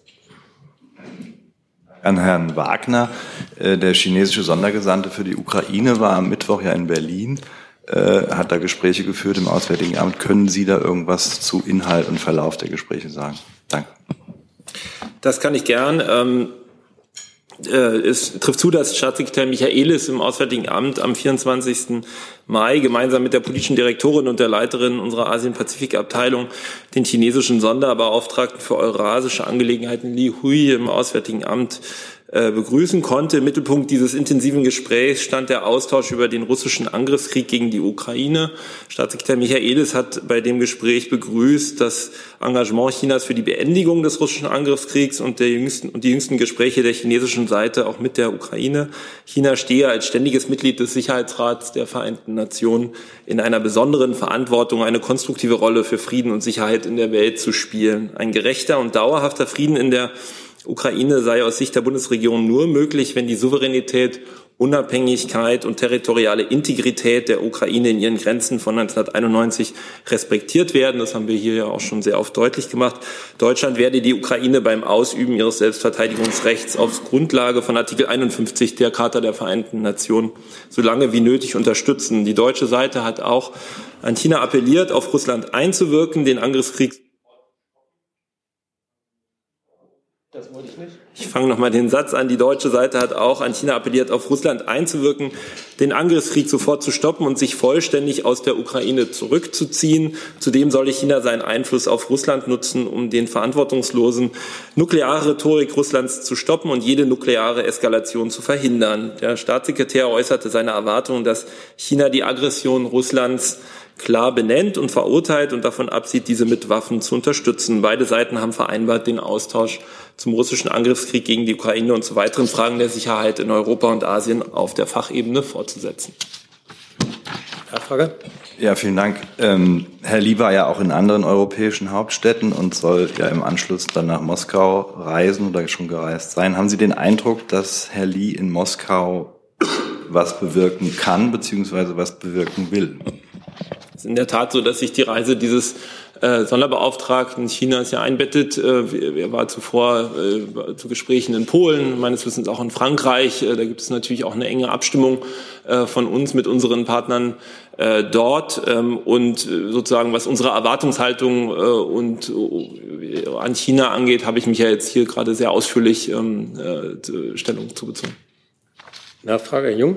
Speaker 11: An Herrn Wagner. Äh, der chinesische Sondergesandte für die Ukraine war am Mittwoch ja in Berlin, äh, hat da Gespräche geführt im Auswärtigen Amt. Können Sie da irgendwas zu Inhalt und Verlauf der Gespräche sagen? Danke.
Speaker 13: Das kann ich gern. Ähm, äh, es trifft zu, dass Staatssekretär Michaelis im Auswärtigen Amt am 24. Mai gemeinsam mit der politischen Direktorin und der Leiterin unserer Asien-Pazifik-Abteilung den chinesischen Sonderbeauftragten für eurasische Angelegenheiten Li Hui im Auswärtigen Amt begrüßen konnte. Im Mittelpunkt dieses intensiven Gesprächs stand der Austausch über den russischen Angriffskrieg gegen die Ukraine. Staatssekretär Michaelis hat bei dem Gespräch begrüßt das Engagement Chinas für die Beendigung des russischen Angriffskriegs und, der jüngsten, und die jüngsten Gespräche der chinesischen Seite auch mit der Ukraine. China stehe als ständiges Mitglied des Sicherheitsrats der Vereinten Nationen in einer besonderen Verantwortung, eine konstruktive Rolle für Frieden und Sicherheit in der Welt zu spielen. Ein gerechter und dauerhafter Frieden in der Ukraine sei aus Sicht der Bundesregierung nur möglich, wenn die Souveränität, Unabhängigkeit und territoriale Integrität der Ukraine in ihren Grenzen von 1991 respektiert werden. Das haben wir hier ja auch schon sehr oft deutlich gemacht. Deutschland werde die Ukraine beim Ausüben ihres Selbstverteidigungsrechts auf Grundlage von Artikel 51 der Charta der Vereinten Nationen so lange wie nötig unterstützen. Die deutsche Seite hat auch an China appelliert, auf Russland einzuwirken, den Angriffskrieg Das wollte ich nicht. Ich fange nochmal den Satz an. Die deutsche Seite hat auch an China appelliert, auf Russland einzuwirken, den Angriffskrieg sofort zu stoppen und sich vollständig aus der Ukraine zurückzuziehen. Zudem solle China seinen Einfluss auf Russland nutzen, um den verantwortungslosen nukleare Rhetorik Russlands zu stoppen und jede nukleare Eskalation zu verhindern. Der Staatssekretär äußerte seine Erwartung, dass China die Aggression Russlands klar benennt und verurteilt und davon absieht, diese mit Waffen zu unterstützen. Beide Seiten haben vereinbart, den Austausch zum russischen Angriffskrieg gegen die Ukraine und zu weiteren Fragen der Sicherheit in Europa und Asien auf der Fachebene fortzusetzen.
Speaker 1: Nachfrage?
Speaker 11: Ja, vielen Dank. Ähm, Herr Lee war ja auch in anderen europäischen Hauptstädten und soll ja im Anschluss dann nach Moskau reisen oder schon gereist sein. Haben Sie den Eindruck, dass Herr Lee in Moskau was bewirken kann, beziehungsweise was bewirken will?
Speaker 13: Es ist in der Tat so, dass sich die Reise dieses äh, Sonderbeauftragten Chinas ja einbettet. Äh, er war zuvor äh, zu Gesprächen in Polen, meines Wissens auch in Frankreich. Äh, da gibt es natürlich auch eine enge Abstimmung äh, von uns mit unseren Partnern äh, dort. Ähm, und äh, sozusagen, was unsere Erwartungshaltung äh, und äh, an China angeht, habe ich mich ja jetzt hier gerade sehr ausführlich ähm, äh, Stellung zu bezogen.
Speaker 1: Nachfrage, Herr Jung?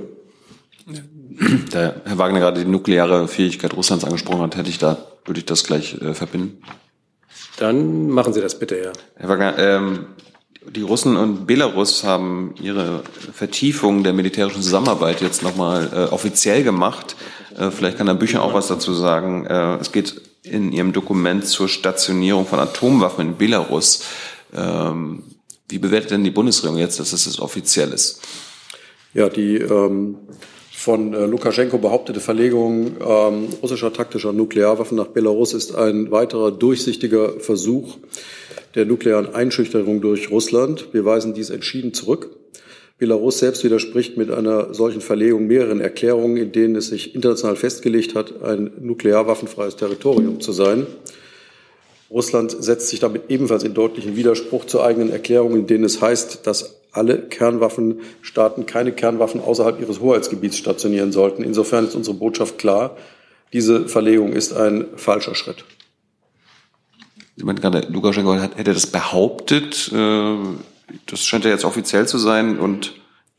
Speaker 7: Da Herr Wagner gerade die nukleare Fähigkeit Russlands angesprochen hat, hätte ich da, würde ich das gleich äh, verbinden.
Speaker 1: Dann machen Sie das bitte, ja.
Speaker 7: Herr Wagner, ähm, die Russen und Belarus haben ihre Vertiefung der militärischen Zusammenarbeit jetzt nochmal äh, offiziell gemacht. Äh, vielleicht kann Herr Bücher auch was dazu sagen. Äh, es geht in Ihrem Dokument zur Stationierung von Atomwaffen in Belarus. Ähm, wie bewertet denn die Bundesregierung jetzt, dass es das offiziell ist?
Speaker 2: Ja, die ähm, von äh, Lukaschenko behauptete Verlegung ähm, russischer taktischer Nuklearwaffen nach Belarus ist ein weiterer durchsichtiger Versuch der nuklearen Einschüchterung durch Russland. Wir weisen dies entschieden zurück. Belarus selbst widerspricht mit einer solchen Verlegung mehreren Erklärungen, in denen es sich international festgelegt hat, ein nuklearwaffenfreies Territorium zu sein. Russland setzt sich damit ebenfalls in deutlichen Widerspruch zu eigenen Erklärungen, in denen es heißt, dass alle Kernwaffenstaaten keine Kernwaffen außerhalb ihres Hoheitsgebiets stationieren sollten. Insofern ist unsere Botschaft klar. Diese Verlegung ist ein falscher Schritt.
Speaker 7: Sie meinten gerade, Lukaschenko hätte das behauptet. Äh, das scheint ja jetzt offiziell zu sein. Und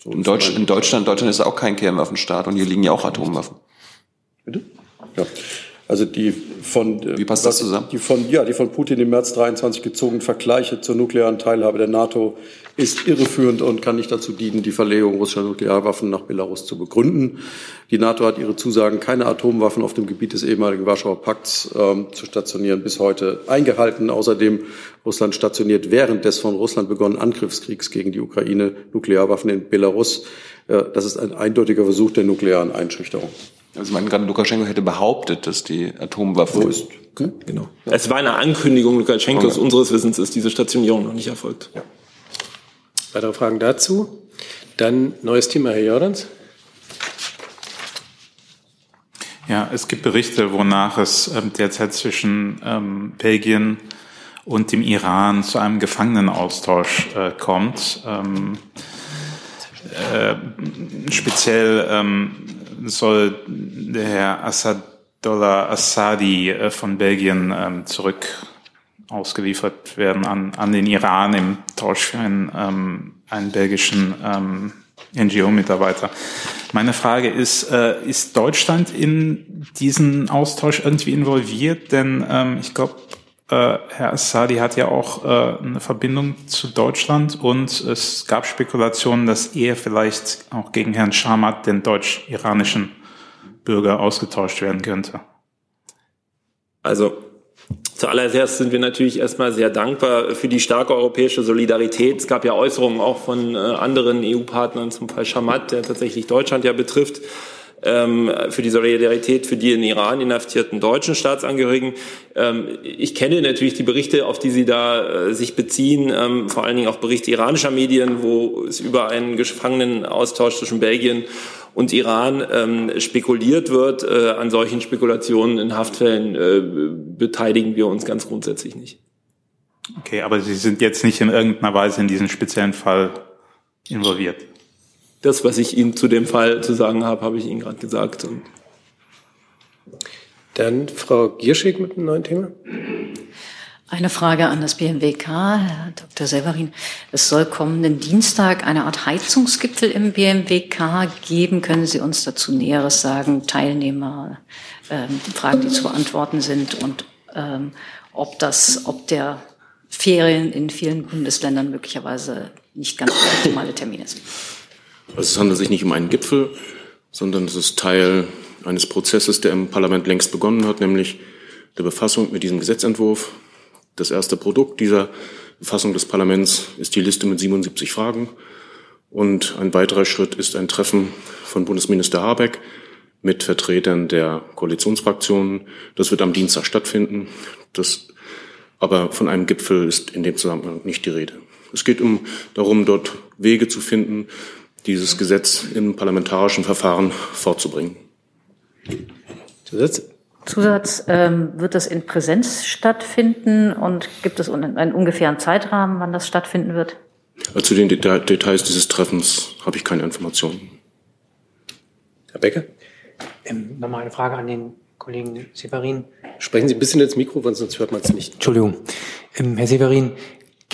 Speaker 7: in, Deutsch, in Deutschland, Deutschland ist auch kein Kernwaffenstaat und hier liegen ja auch Atomwaffen.
Speaker 2: Bitte? Ja. Also die von
Speaker 7: wie passt das zusammen?
Speaker 2: Die von ja, die von Putin im März 23 gezogenen Vergleiche zur nuklearen Teilhabe der NATO ist irreführend und kann nicht dazu dienen, die Verlegung russischer Nuklearwaffen nach Belarus zu begründen. Die NATO hat ihre Zusagen, keine Atomwaffen auf dem Gebiet des ehemaligen Warschauer Pakts ähm, zu stationieren, bis heute eingehalten. Außerdem Russland stationiert während des von Russland begonnenen Angriffskriegs gegen die Ukraine Nuklearwaffen in Belarus. Äh, das ist ein eindeutiger Versuch der nuklearen Einschüchterung.
Speaker 7: Also mein gerade Lukaschenko hätte behauptet, dass die Atomwaffe ist.
Speaker 13: Genau. Es war eine Ankündigung Lukaschenkos. Okay. Unseres Wissens ist diese Stationierung noch nicht erfolgt. Ja.
Speaker 1: Weitere Fragen dazu? Dann neues Thema, Herr Jordans.
Speaker 8: Ja, es gibt Berichte, wonach es ähm, derzeit zwischen ähm, Belgien und dem Iran zu einem Gefangenenaustausch äh, kommt. Ähm, äh, speziell ähm, soll der Herr Assadollah Assadi äh, von Belgien ähm, zurück ausgeliefert werden an, an den Iran im Tausch für einen, ähm, einen belgischen ähm, NGO-Mitarbeiter. Meine Frage ist, äh, ist Deutschland in diesen Austausch irgendwie involviert? Denn ähm, ich glaube, äh, Herr Assadi hat ja auch äh, eine Verbindung zu Deutschland und es gab Spekulationen, dass er vielleicht auch gegen Herrn Schamat, den deutsch-iranischen Bürger, ausgetauscht werden könnte.
Speaker 13: Also Zuallererst sind wir natürlich erstmal sehr dankbar für die starke europäische Solidarität. Es gab ja Äußerungen auch von äh, anderen EU-Partnern zum Fall Schamat, der tatsächlich Deutschland ja betrifft, für die Solidarität für die in Iran inhaftierten deutschen Staatsangehörigen. Ähm, ich kenne natürlich die Berichte, auf die Sie da äh, sich beziehen, ähm, vor allen Dingen auch Berichte iranischer Medien, wo es über einen Gefangenenaustausch zwischen Belgien und Iran ähm, spekuliert wird. Äh, an solchen Spekulationen in Haftfällen äh, beteiligen wir uns ganz grundsätzlich nicht.
Speaker 8: Okay, aber Sie sind jetzt nicht in irgendeiner Weise in diesen speziellen Fall involviert.
Speaker 13: Das, was ich Ihnen zu dem Fall zu sagen habe, habe ich Ihnen gerade gesagt.
Speaker 1: Dann Frau Gierschig mit einem neuen Thema.
Speaker 15: Eine Frage an das BMWK, Herr Dr. Severin. Es soll kommenden Dienstag eine Art Heizungsgipfel im BMWK geben. Können Sie uns dazu Näheres sagen? Teilnehmer, ähm, Fragen, die zu beantworten sind und ähm, ob das, ob der Ferien in vielen Bundesländern möglicherweise nicht ganz der optimale Termin ist.
Speaker 16: Also es handelt sich nicht um einen Gipfel, sondern es ist Teil eines Prozesses, der im Parlament längst begonnen hat, nämlich der Befassung mit diesem Gesetzentwurf. Das erste Produkt dieser Fassung des Parlaments ist die Liste mit 77 Fragen. Und ein weiterer Schritt ist ein Treffen von Bundesminister Habeck mit Vertretern der Koalitionsfraktionen. Das wird am Dienstag stattfinden. Das, aber von einem Gipfel ist in dem Zusammenhang nicht die Rede. Es geht um darum, dort Wege zu finden, dieses Gesetz im parlamentarischen Verfahren fortzubringen.
Speaker 15: Zusatz? Zusatz, ähm, wird das in Präsenz stattfinden und gibt es einen ungefähren Zeitrahmen, wann das stattfinden wird?
Speaker 16: Also zu den Details dieses Treffens habe ich keine Informationen.
Speaker 1: Herr Becker?
Speaker 17: Ähm, Nochmal eine Frage an den Kollegen Severin.
Speaker 1: Sprechen Sie ein bisschen ins Mikro, sonst hört man es nicht.
Speaker 17: Entschuldigung. Ähm, Herr Severin,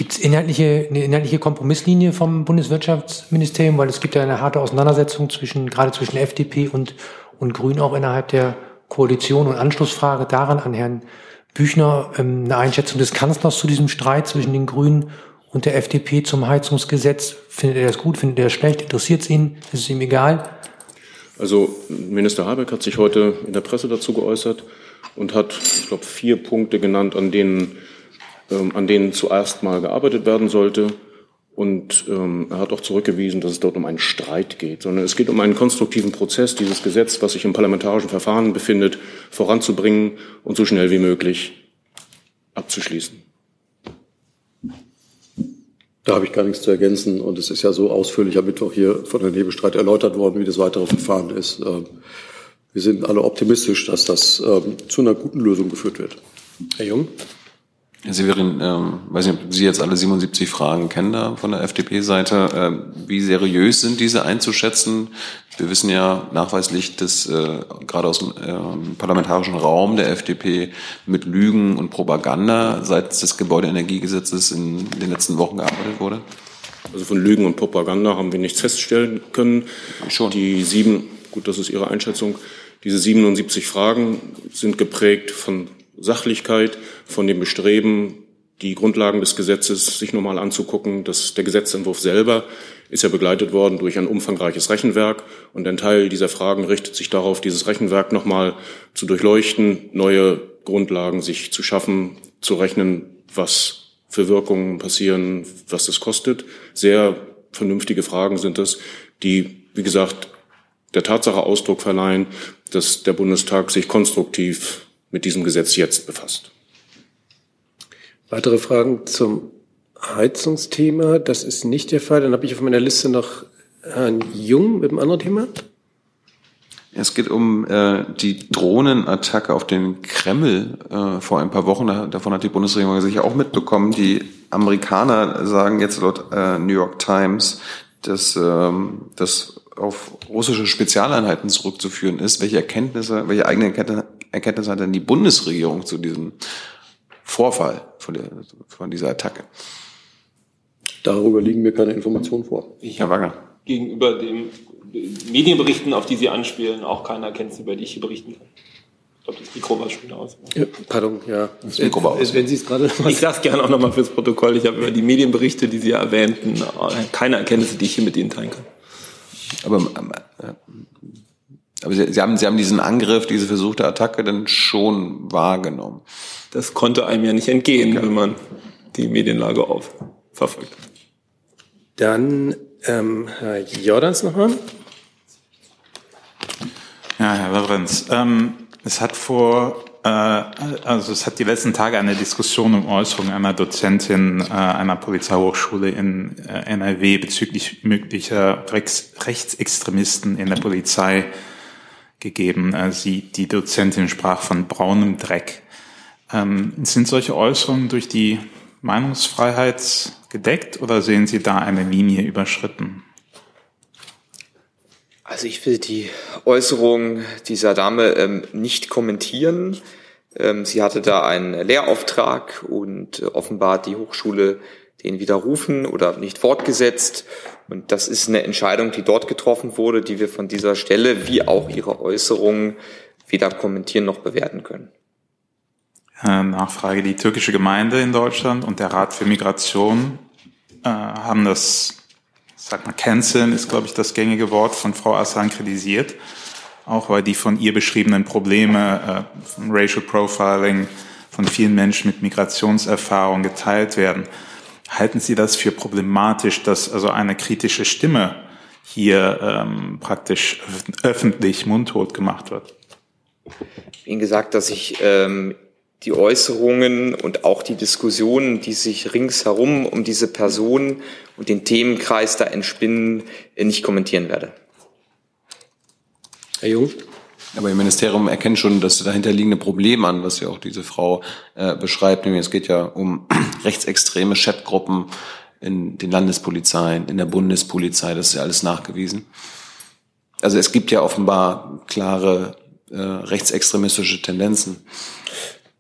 Speaker 17: gibt es inhaltliche, eine inhaltliche Kompromisslinie vom Bundeswirtschaftsministerium? Weil es gibt ja eine harte Auseinandersetzung zwischen, gerade zwischen FDP und, und Grünen auch innerhalb der Koalition und Anschlussfrage daran an Herrn Büchner ähm, eine Einschätzung des Kanzlers zu diesem Streit zwischen den Grünen und der FDP zum Heizungsgesetz. Findet er das gut? Findet er das schlecht? Interessiert es ihn? Ist es ihm egal?
Speaker 16: Also Minister Habeck hat sich heute in der Presse dazu geäußert und hat, ich glaube, vier Punkte genannt, an denen, an denen zuerst mal gearbeitet werden sollte. Und ähm, er hat auch zurückgewiesen, dass es dort um einen Streit geht, sondern es geht um einen konstruktiven Prozess, dieses Gesetz, was sich im parlamentarischen Verfahren befindet, voranzubringen und so schnell wie möglich abzuschließen.
Speaker 2: Da habe ich gar nichts zu ergänzen. Und es ist ja so ausführlich am Mittwoch hier von Herrn Hebestreit erläutert worden, wie das weitere Verfahren ist. Ähm, wir sind alle optimistisch, dass das ähm, zu einer guten Lösung geführt wird.
Speaker 1: Herr Jung?
Speaker 7: Herr Severin, ähm, weiß nicht, ob Sie jetzt alle 77 Fragen kennen da von der FDP-Seite. Ähm, wie seriös sind diese einzuschätzen? Wir wissen ja nachweislich, dass äh, gerade aus dem äh, parlamentarischen Raum der FDP mit Lügen und Propaganda seitens des Gebäudeenergiegesetzes in den letzten Wochen gearbeitet wurde.
Speaker 16: Also von Lügen und Propaganda haben wir nichts feststellen können. Schon. Die sieben, gut, das ist Ihre Einschätzung, diese 77 Fragen sind geprägt von Sachlichkeit, von dem Bestreben, die Grundlagen des Gesetzes sich nochmal anzugucken. Das, der Gesetzentwurf selber ist ja begleitet worden durch ein umfangreiches Rechenwerk und ein Teil dieser Fragen richtet sich darauf, dieses Rechenwerk nochmal zu durchleuchten, neue Grundlagen sich zu schaffen, zu rechnen, was für Wirkungen passieren, was das kostet. Sehr vernünftige Fragen sind es, die, wie gesagt, der Tatsache Ausdruck verleihen, dass der Bundestag sich konstruktiv mit diesem Gesetz jetzt befasst.
Speaker 1: Weitere Fragen zum Heizungsthema? Das ist nicht der Fall. Dann habe ich auf meiner Liste noch Herrn Jung mit einem anderen Thema.
Speaker 7: Es geht um äh, die Drohnenattacke auf den Kreml äh, vor ein paar Wochen. Davon hat die Bundesregierung sicher auch mitbekommen. Die Amerikaner sagen jetzt laut äh, New York Times, dass ähm, das auf russische Spezialeinheiten zurückzuführen ist. Welche Erkenntnisse, welche eigene Erkenntnisse hat denn die Bundesregierung zu diesem Vorfall, von, der, von dieser Attacke?
Speaker 2: Darüber liegen mir keine Informationen vor.
Speaker 13: Herr Wagner. Gegenüber den Medienberichten, auf die Sie anspielen, auch keine Erkenntnis, über die ich hier berichten kann. Ich glaube, das Mikro war schon wieder aus.
Speaker 1: Ja, pardon, ja.
Speaker 13: Das Mikro war aus. Wenn Sie es gerade. Ich sage es gerne auch nochmal fürs Protokoll. Ich habe über die Medienberichte, die Sie erwähnten, keine Erkenntnisse, die ich hier mit Ihnen teilen kann.
Speaker 7: Aber, äh, aber Sie, Sie, haben, Sie haben diesen Angriff, diese versuchte Attacke dann schon wahrgenommen.
Speaker 13: Das konnte einem ja nicht entgehen, okay. wenn man die Medienlage auf verfolgt.
Speaker 1: Dann ähm, Herr Jordans nochmal.
Speaker 8: Ja, Herr Lorenz, ähm, es hat vor, äh, also es hat die letzten Tage eine Diskussion um Äußerungen einer Dozentin äh, einer Polizeihochschule in äh, NRW bezüglich möglicher Rechts Rechtsextremisten in der Polizei gegeben. Äh, sie, die Dozentin sprach von braunem Dreck. Ähm, sind solche Äußerungen durch die Meinungsfreiheit gedeckt oder sehen Sie da eine Linie überschritten?
Speaker 6: Also ich will die Äußerung dieser Dame ähm, nicht kommentieren. Ähm, sie hatte da einen Lehrauftrag und äh, offenbar hat die Hochschule den widerrufen oder nicht fortgesetzt. Und das ist eine Entscheidung, die dort getroffen wurde, die wir von dieser Stelle wie auch ihre Äußerungen weder kommentieren noch bewerten können.
Speaker 8: Äh, Nachfrage. Die türkische Gemeinde in Deutschland und der Rat für Migration äh, haben das sag mal, canceln ist, glaube ich, das gängige Wort von Frau Assan kritisiert, auch weil die von ihr beschriebenen Probleme äh, von Racial Profiling von vielen Menschen mit Migrationserfahrung geteilt werden. Halten Sie das für problematisch, dass also eine kritische Stimme hier ähm, praktisch öffentlich mundtot gemacht wird?
Speaker 6: Wie gesagt, dass ich ähm, die Äußerungen und auch die Diskussionen, die sich ringsherum um diese Person und den Themenkreis da entspinnen, nicht kommentieren werde.
Speaker 1: Herr Jung?
Speaker 7: Aber Ihr Ministerium erkennt schon das dahinterliegende Problem an, was ja auch diese Frau äh, beschreibt. Nämlich es geht ja um [CLEARS THROAT] rechtsextreme Chatgruppen in den Landespolizeien, in der Bundespolizei. Das ist ja alles nachgewiesen. Also es gibt ja offenbar klare äh, rechtsextremistische Tendenzen.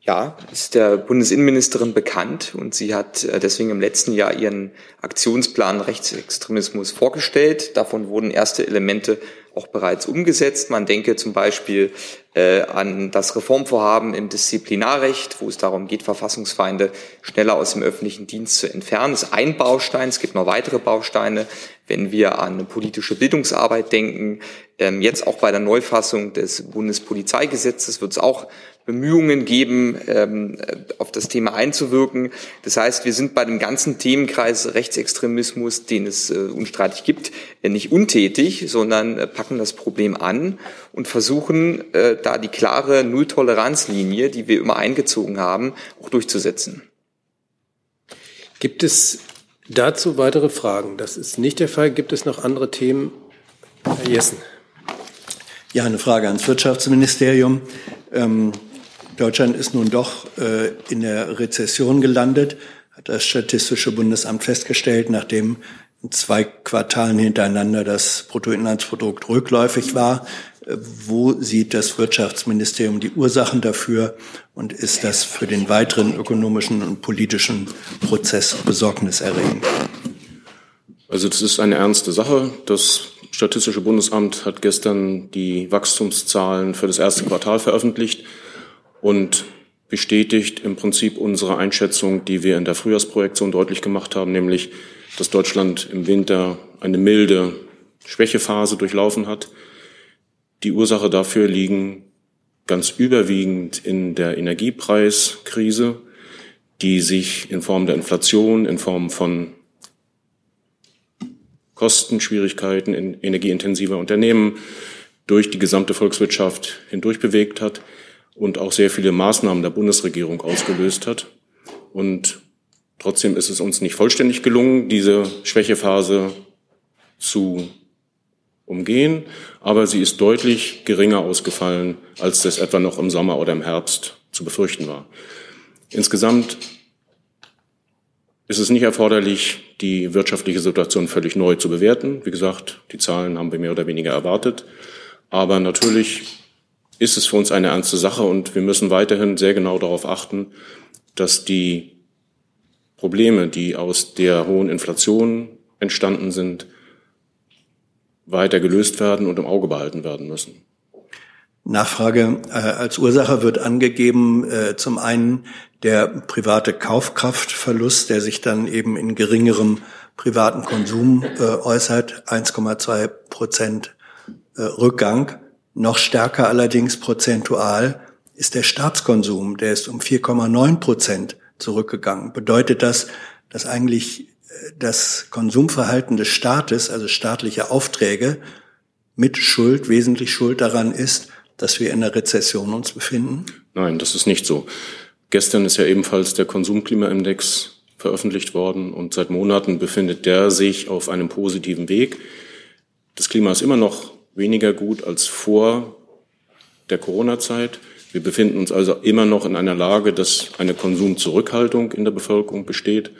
Speaker 6: Ja, ist der Bundesinnenministerin bekannt und sie hat äh, deswegen im letzten Jahr ihren Aktionsplan Rechtsextremismus vorgestellt. Davon wurden erste Elemente auch bereits umgesetzt. Man denke zum Beispiel an das Reformvorhaben im Disziplinarrecht, wo es darum geht, Verfassungsfeinde schneller aus dem öffentlichen Dienst zu entfernen. Das ist ein Baustein. Es gibt noch weitere Bausteine. Wenn wir an politische Bildungsarbeit denken, ähm, jetzt auch bei der Neufassung des Bundespolizeigesetzes wird es auch Bemühungen geben, ähm, auf das Thema einzuwirken. Das heißt, wir sind bei dem ganzen Themenkreis Rechtsextremismus, den es äh, unstreitig gibt, äh, nicht untätig, sondern äh, packen das Problem an und versuchen, da die klare Nulltoleranzlinie, die wir immer eingezogen haben, auch durchzusetzen.
Speaker 1: Gibt es dazu weitere Fragen? Das ist nicht der Fall. Gibt es noch andere Themen? Herr Jessen.
Speaker 12: Ja, eine Frage ans Wirtschaftsministerium. Ähm, Deutschland ist nun doch äh, in der Rezession gelandet, hat das Statistische Bundesamt festgestellt, nachdem in zwei Quartalen hintereinander das Bruttoinlandsprodukt rückläufig war. Wo sieht das Wirtschaftsministerium die Ursachen dafür und ist das für den weiteren ökonomischen und politischen Prozess besorgniserregend?
Speaker 16: Also das ist eine ernste Sache. Das Statistische Bundesamt hat gestern die Wachstumszahlen für das erste Quartal veröffentlicht und bestätigt im Prinzip unsere Einschätzung, die wir in der Frühjahrsprojektion deutlich gemacht haben, nämlich, dass Deutschland im Winter eine milde Schwächephase durchlaufen hat. Die Ursache dafür liegen ganz überwiegend in der Energiepreiskrise, die sich in Form der Inflation, in Form von Kostenschwierigkeiten in energieintensiver Unternehmen durch die gesamte Volkswirtschaft hindurch bewegt hat und auch sehr viele Maßnahmen der Bundesregierung ausgelöst hat. Und trotzdem ist es uns nicht vollständig gelungen, diese Schwächephase zu umgehen, aber sie ist deutlich geringer ausgefallen, als das etwa noch im Sommer oder im Herbst zu befürchten war. Insgesamt ist es nicht erforderlich, die wirtschaftliche Situation völlig neu zu bewerten. Wie gesagt, die Zahlen haben wir mehr oder weniger erwartet. Aber natürlich ist es für uns eine ernste Sache und wir müssen weiterhin sehr genau darauf achten, dass die Probleme, die aus der hohen Inflation entstanden sind, weiter gelöst werden und im Auge behalten werden müssen.
Speaker 12: Nachfrage. Äh, als Ursache wird angegeben, äh, zum einen der private Kaufkraftverlust, der sich dann eben in geringerem privaten Konsum äh, äußert, 1,2 Prozent äh, Rückgang. Noch stärker allerdings prozentual ist der Staatskonsum, der ist um 4,9 Prozent zurückgegangen. Bedeutet das, dass eigentlich das Konsumverhalten des Staates, also staatliche Aufträge, mit Schuld, wesentlich Schuld daran ist, dass wir in der Rezession uns befinden?
Speaker 16: Nein, das ist nicht so. Gestern ist ja ebenfalls der Konsumklimaindex veröffentlicht worden und seit Monaten befindet der sich auf einem positiven Weg. Das Klima ist immer noch weniger gut als vor der Corona-Zeit. Wir befinden uns also immer noch in einer Lage, dass eine Konsumzurückhaltung in der Bevölkerung besteht.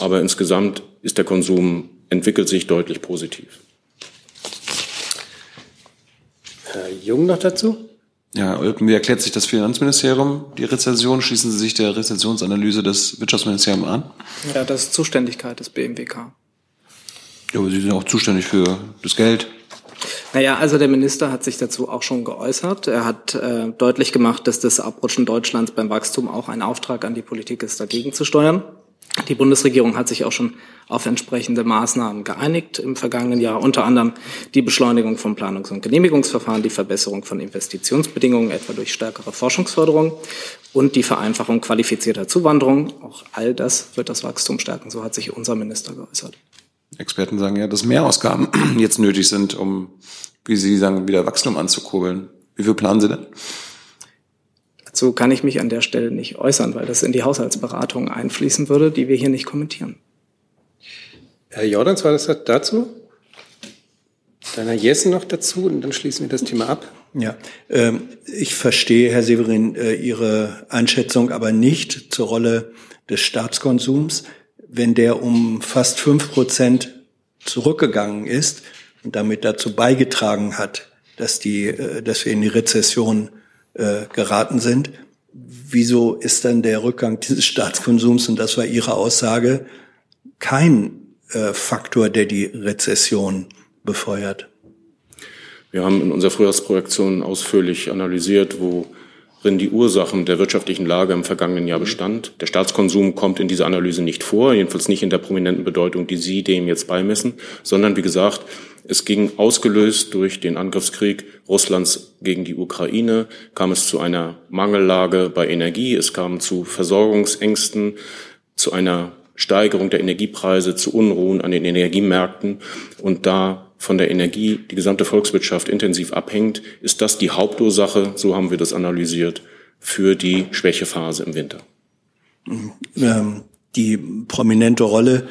Speaker 16: Aber insgesamt ist der Konsum, entwickelt sich deutlich positiv.
Speaker 1: Herr Jung noch dazu?
Speaker 7: Ja, wie erklärt sich das Finanzministerium die Rezession? Schließen Sie sich der Rezessionsanalyse des Wirtschaftsministeriums an?
Speaker 18: Ja, das ist Zuständigkeit des BMWK.
Speaker 7: Ja, aber Sie sind auch zuständig für das Geld.
Speaker 18: Naja, also der Minister hat sich dazu auch schon geäußert. Er hat äh, deutlich gemacht, dass das Abrutschen Deutschlands beim Wachstum auch ein Auftrag an die Politik ist, dagegen zu steuern. Die Bundesregierung hat sich auch schon auf entsprechende Maßnahmen geeinigt im vergangenen Jahr, unter anderem die Beschleunigung von Planungs- und Genehmigungsverfahren, die Verbesserung von Investitionsbedingungen, etwa durch stärkere Forschungsförderung und die Vereinfachung qualifizierter Zuwanderung. Auch all das wird das Wachstum stärken, so hat sich unser Minister geäußert.
Speaker 7: Experten sagen ja, dass Mehrausgaben [CLEARS THROAT] jetzt nötig sind, um, wie Sie sagen, wieder Wachstum anzukurbeln. Wie viel planen Sie denn?
Speaker 18: Dazu kann ich mich an der Stelle nicht äußern, weil das in die Haushaltsberatungen einfließen würde, die wir hier nicht kommentieren.
Speaker 1: Herr Jordans, war das dazu? Dann Herr Jessen noch dazu und dann schließen wir das Thema ab.
Speaker 12: Ja, ähm, ich verstehe, Herr Severin, äh, Ihre Einschätzung aber nicht zur Rolle des Staatskonsums. Wenn der um fast fünf Prozent zurückgegangen ist und damit dazu beigetragen hat, dass, die, äh, dass wir in die Rezession äh, geraten sind. Wieso ist dann der Rückgang dieses Staatskonsums, und das war Ihre Aussage, kein äh, Faktor, der die Rezession befeuert?
Speaker 16: Wir haben in unserer Frühjahrsprojektion ausführlich analysiert, worin die Ursachen der wirtschaftlichen Lage im vergangenen Jahr bestand. Der Staatskonsum kommt in dieser Analyse nicht vor, jedenfalls nicht in der prominenten Bedeutung, die Sie dem jetzt beimessen, sondern wie gesagt, es ging ausgelöst durch den Angriffskrieg Russlands gegen die Ukraine, kam es zu einer Mangellage bei Energie, es kam zu Versorgungsängsten, zu einer Steigerung der Energiepreise, zu Unruhen an den Energiemärkten. Und da von der Energie die gesamte Volkswirtschaft intensiv abhängt, ist das die Hauptursache, so haben wir das analysiert, für die Schwächephase im Winter.
Speaker 12: Ähm, die prominente Rolle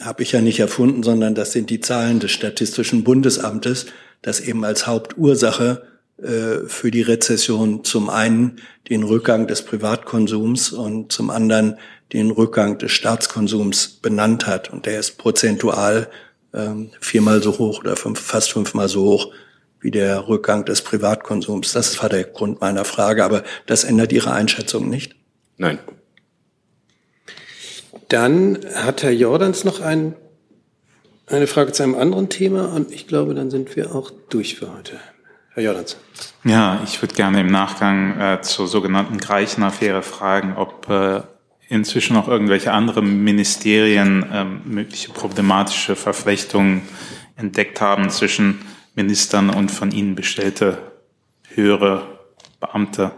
Speaker 12: habe ich ja nicht erfunden, sondern das sind die Zahlen des Statistischen Bundesamtes, das eben als Hauptursache äh, für die Rezession zum einen den Rückgang des Privatkonsums und zum anderen den Rückgang des Staatskonsums benannt hat. Und der ist prozentual ähm, viermal so hoch oder fünf, fast fünfmal so hoch wie der Rückgang des Privatkonsums. Das war der Grund meiner Frage, aber das ändert Ihre Einschätzung nicht?
Speaker 16: Nein.
Speaker 1: Dann hat Herr Jordans noch ein, eine Frage zu einem anderen Thema und ich glaube, dann sind wir auch durch für heute. Herr Jordans.
Speaker 8: Ja, ich würde gerne im Nachgang äh, zur sogenannten Greichen-Affäre fragen, ob äh, inzwischen noch irgendwelche anderen Ministerien äh, mögliche problematische Verflechtungen entdeckt haben zwischen Ministern und von ihnen bestellte höhere Beamte.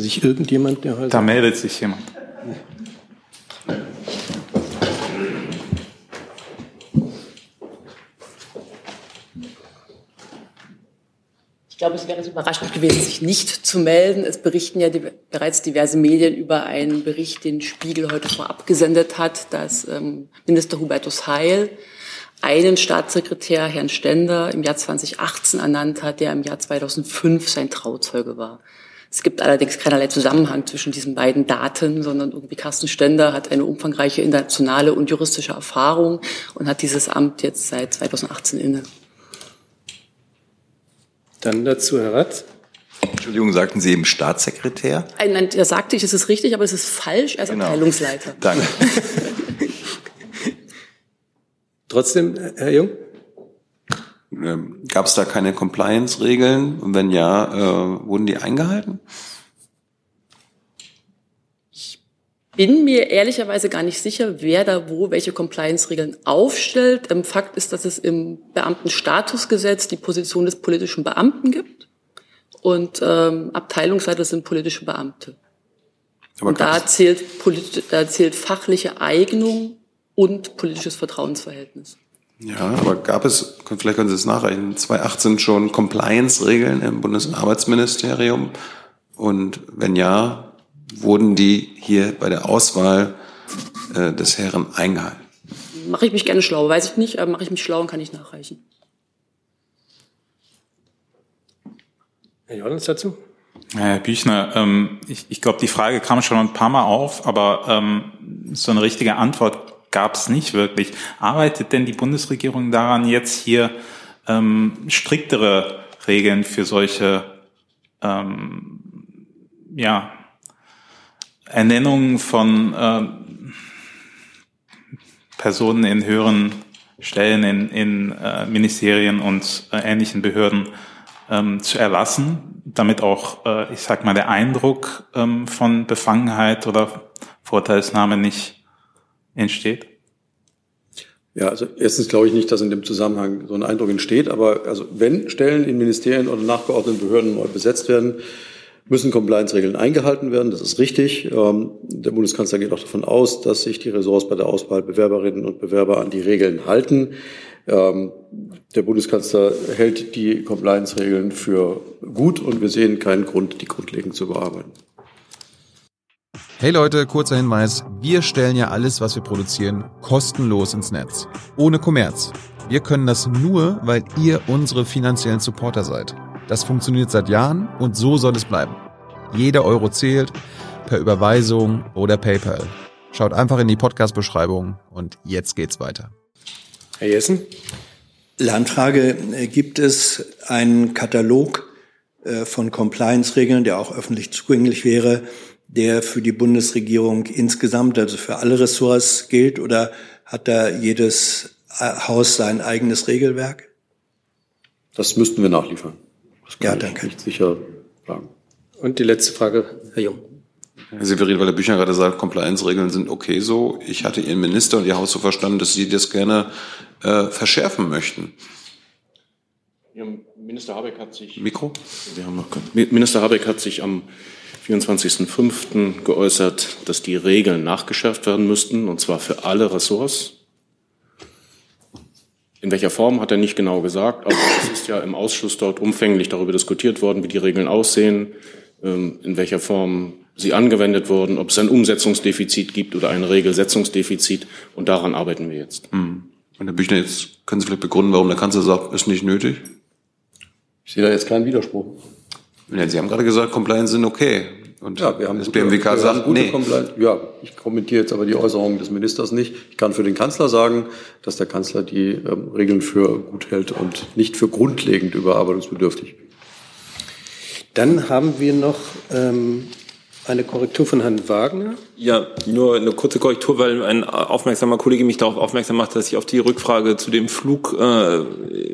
Speaker 1: sich irgendjemand, der
Speaker 8: halt Da meldet sich jemand.
Speaker 19: Ich glaube, es wäre überraschend gewesen, sich nicht zu melden. Es berichten ja die, bereits diverse Medien über einen Bericht, den Spiegel heute vorab gesendet hat, dass ähm, Minister Hubertus Heil einen Staatssekretär, Herrn Stender, im Jahr 2018 ernannt hat, der im Jahr 2005 sein Trauzeuge war. Es gibt allerdings keinerlei Zusammenhang zwischen diesen beiden Daten, sondern irgendwie Carsten Stender hat eine umfangreiche internationale und juristische Erfahrung und hat dieses Amt jetzt seit 2018 inne.
Speaker 1: Dann dazu, Herr Ratz.
Speaker 11: Entschuldigung, sagten Sie eben Staatssekretär?
Speaker 19: Nein, da sagte ich, es ist richtig, aber es ist falsch. Er ist genau. Abteilungsleiter.
Speaker 11: Danke. [LAUGHS]
Speaker 1: Trotzdem, Herr Jung?
Speaker 11: Ähm, Gab es da keine Compliance-Regeln? Und wenn ja, äh, wurden die eingehalten?
Speaker 19: Ich bin mir ehrlicherweise gar nicht sicher, wer da wo welche Compliance-Regeln aufstellt. Ähm, Fakt ist, dass es im Beamtenstatusgesetz die Position des politischen Beamten gibt. Und ähm, Abteilungsleiter sind politische Beamte. Aber und da zählt, da zählt fachliche Eignung und politisches Vertrauensverhältnis.
Speaker 11: Ja, aber gab es, vielleicht können Sie es nachreichen, 2018 schon Compliance-Regeln im Bundesarbeitsministerium? Und wenn ja, wurden die hier bei der Auswahl äh, des Herren eingehalten?
Speaker 19: Mache ich mich gerne schlau, weiß ich nicht, aber mache ich mich schlau und kann ich nachreichen.
Speaker 1: Herr Jordans dazu?
Speaker 8: Herr Büchner, ähm, ich, ich glaube, die Frage kam schon ein paar Mal auf, aber ähm, so eine richtige Antwort gab es nicht wirklich. Arbeitet denn die Bundesregierung daran, jetzt hier ähm, striktere Regeln für solche ähm, ja, Ernennungen von ähm, Personen in höheren Stellen in, in äh, Ministerien und äh, ähnlichen Behörden ähm, zu erlassen, damit auch, äh, ich sag mal, der Eindruck ähm, von Befangenheit oder Vorteilsnahme nicht entsteht?
Speaker 2: Ja, also erstens glaube ich nicht, dass in dem Zusammenhang so ein Eindruck entsteht, aber also wenn Stellen in Ministerien oder nachgeordneten Behörden neu besetzt werden, müssen Compliance-Regeln eingehalten werden. Das ist richtig. Ähm, der Bundeskanzler geht auch davon aus, dass sich die Ressorts bei der Auswahl Bewerberinnen und Bewerber an die Regeln halten. Ähm, der Bundeskanzler hält die Compliance-Regeln für gut und wir sehen keinen Grund, die grundlegend zu bearbeiten.
Speaker 20: Hey Leute, kurzer Hinweis. Wir stellen ja alles, was wir produzieren, kostenlos ins Netz. Ohne Kommerz. Wir können das nur, weil ihr unsere finanziellen Supporter seid. Das funktioniert seit Jahren und so soll es bleiben. Jeder Euro zählt, per Überweisung oder PayPal. Schaut einfach in die Podcast-Beschreibung und jetzt geht's weiter.
Speaker 1: Herr Jessen?
Speaker 12: Landfrage. Gibt es einen Katalog äh, von Compliance-Regeln, der auch öffentlich zugänglich wäre, der für die Bundesregierung insgesamt, also für alle Ressorts gilt, oder hat da jedes Haus sein eigenes Regelwerk?
Speaker 2: Das müssten wir nachliefern. Das
Speaker 12: kann ja, danke.
Speaker 2: Ich nicht sicher sagen.
Speaker 1: Und die letzte Frage, Herr Jung.
Speaker 11: Herr Severin, weil der Bücher gerade sagt, Compliance-Regeln sind okay so. Ich hatte Ihren Minister und Ihr Haus so verstanden, dass Sie das gerne äh, verschärfen möchten.
Speaker 16: Minister Habeck hat sich.
Speaker 11: Mikro?
Speaker 16: Wir haben noch Minister Habeck hat sich am 24.05. geäußert, dass die Regeln nachgeschärft werden müssten, und zwar für alle Ressorts. In welcher Form hat er nicht genau gesagt, aber es ist ja im Ausschuss dort umfänglich darüber diskutiert worden, wie die Regeln aussehen, ähm, in welcher Form sie angewendet wurden, ob es ein Umsetzungsdefizit gibt oder ein Regelsetzungsdefizit. Und daran arbeiten wir jetzt.
Speaker 11: Hm. Und Herr Büchner, jetzt können Sie vielleicht begründen, warum der Kanzler sagt, ist nicht nötig?
Speaker 2: Ich sehe da jetzt keinen Widerspruch.
Speaker 11: Ja, Sie haben gerade gesagt, Compliance sind okay. Und
Speaker 2: ja, wir haben
Speaker 11: das gute, BMWK sagt,
Speaker 2: gute nee. Compliance. Ja, ich kommentiere jetzt aber die Äußerungen des Ministers nicht. Ich kann für den Kanzler sagen, dass der Kanzler die ähm, Regeln für gut hält und nicht für grundlegend überarbeitungsbedürftig.
Speaker 1: Dann haben wir noch ähm, eine Korrektur von Herrn Wagner?
Speaker 13: Ja, nur eine kurze Korrektur, weil ein aufmerksamer Kollege mich darauf aufmerksam macht, dass ich auf die Rückfrage zu dem Flug äh,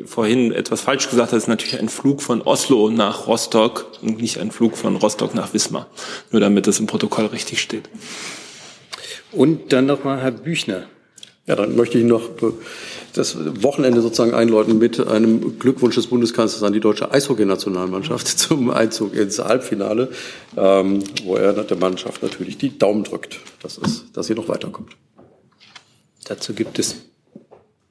Speaker 13: vorhin etwas falsch gesagt habe. Das ist natürlich ein Flug von Oslo nach Rostock und nicht ein Flug von Rostock nach Wismar. Nur damit das im Protokoll richtig steht.
Speaker 1: Und dann nochmal Herr Büchner.
Speaker 2: Ja, dann möchte ich noch das Wochenende sozusagen einläuten mit einem Glückwunsch des Bundeskanzlers an die deutsche Eishockey-Nationalmannschaft [LAUGHS] zum Einzug ins Halbfinale, ähm, wo er der Mannschaft natürlich die Daumen drückt, dass, es, dass sie noch weiterkommt.
Speaker 1: Dazu gibt es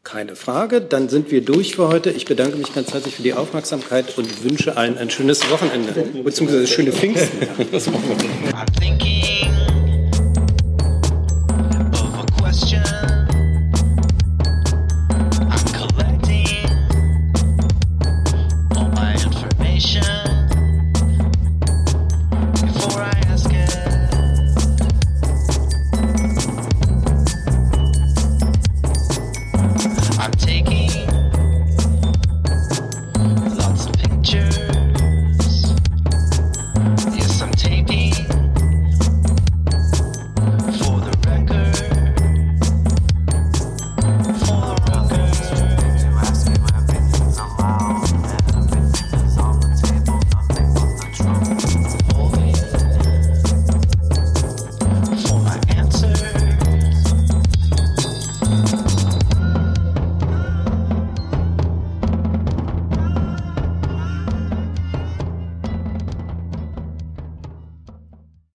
Speaker 1: keine Frage. Dann sind wir durch für heute. Ich bedanke mich ganz herzlich für die Aufmerksamkeit und wünsche allen ein schönes Wochenende, beziehungsweise schöne Pfingsten. [LAUGHS]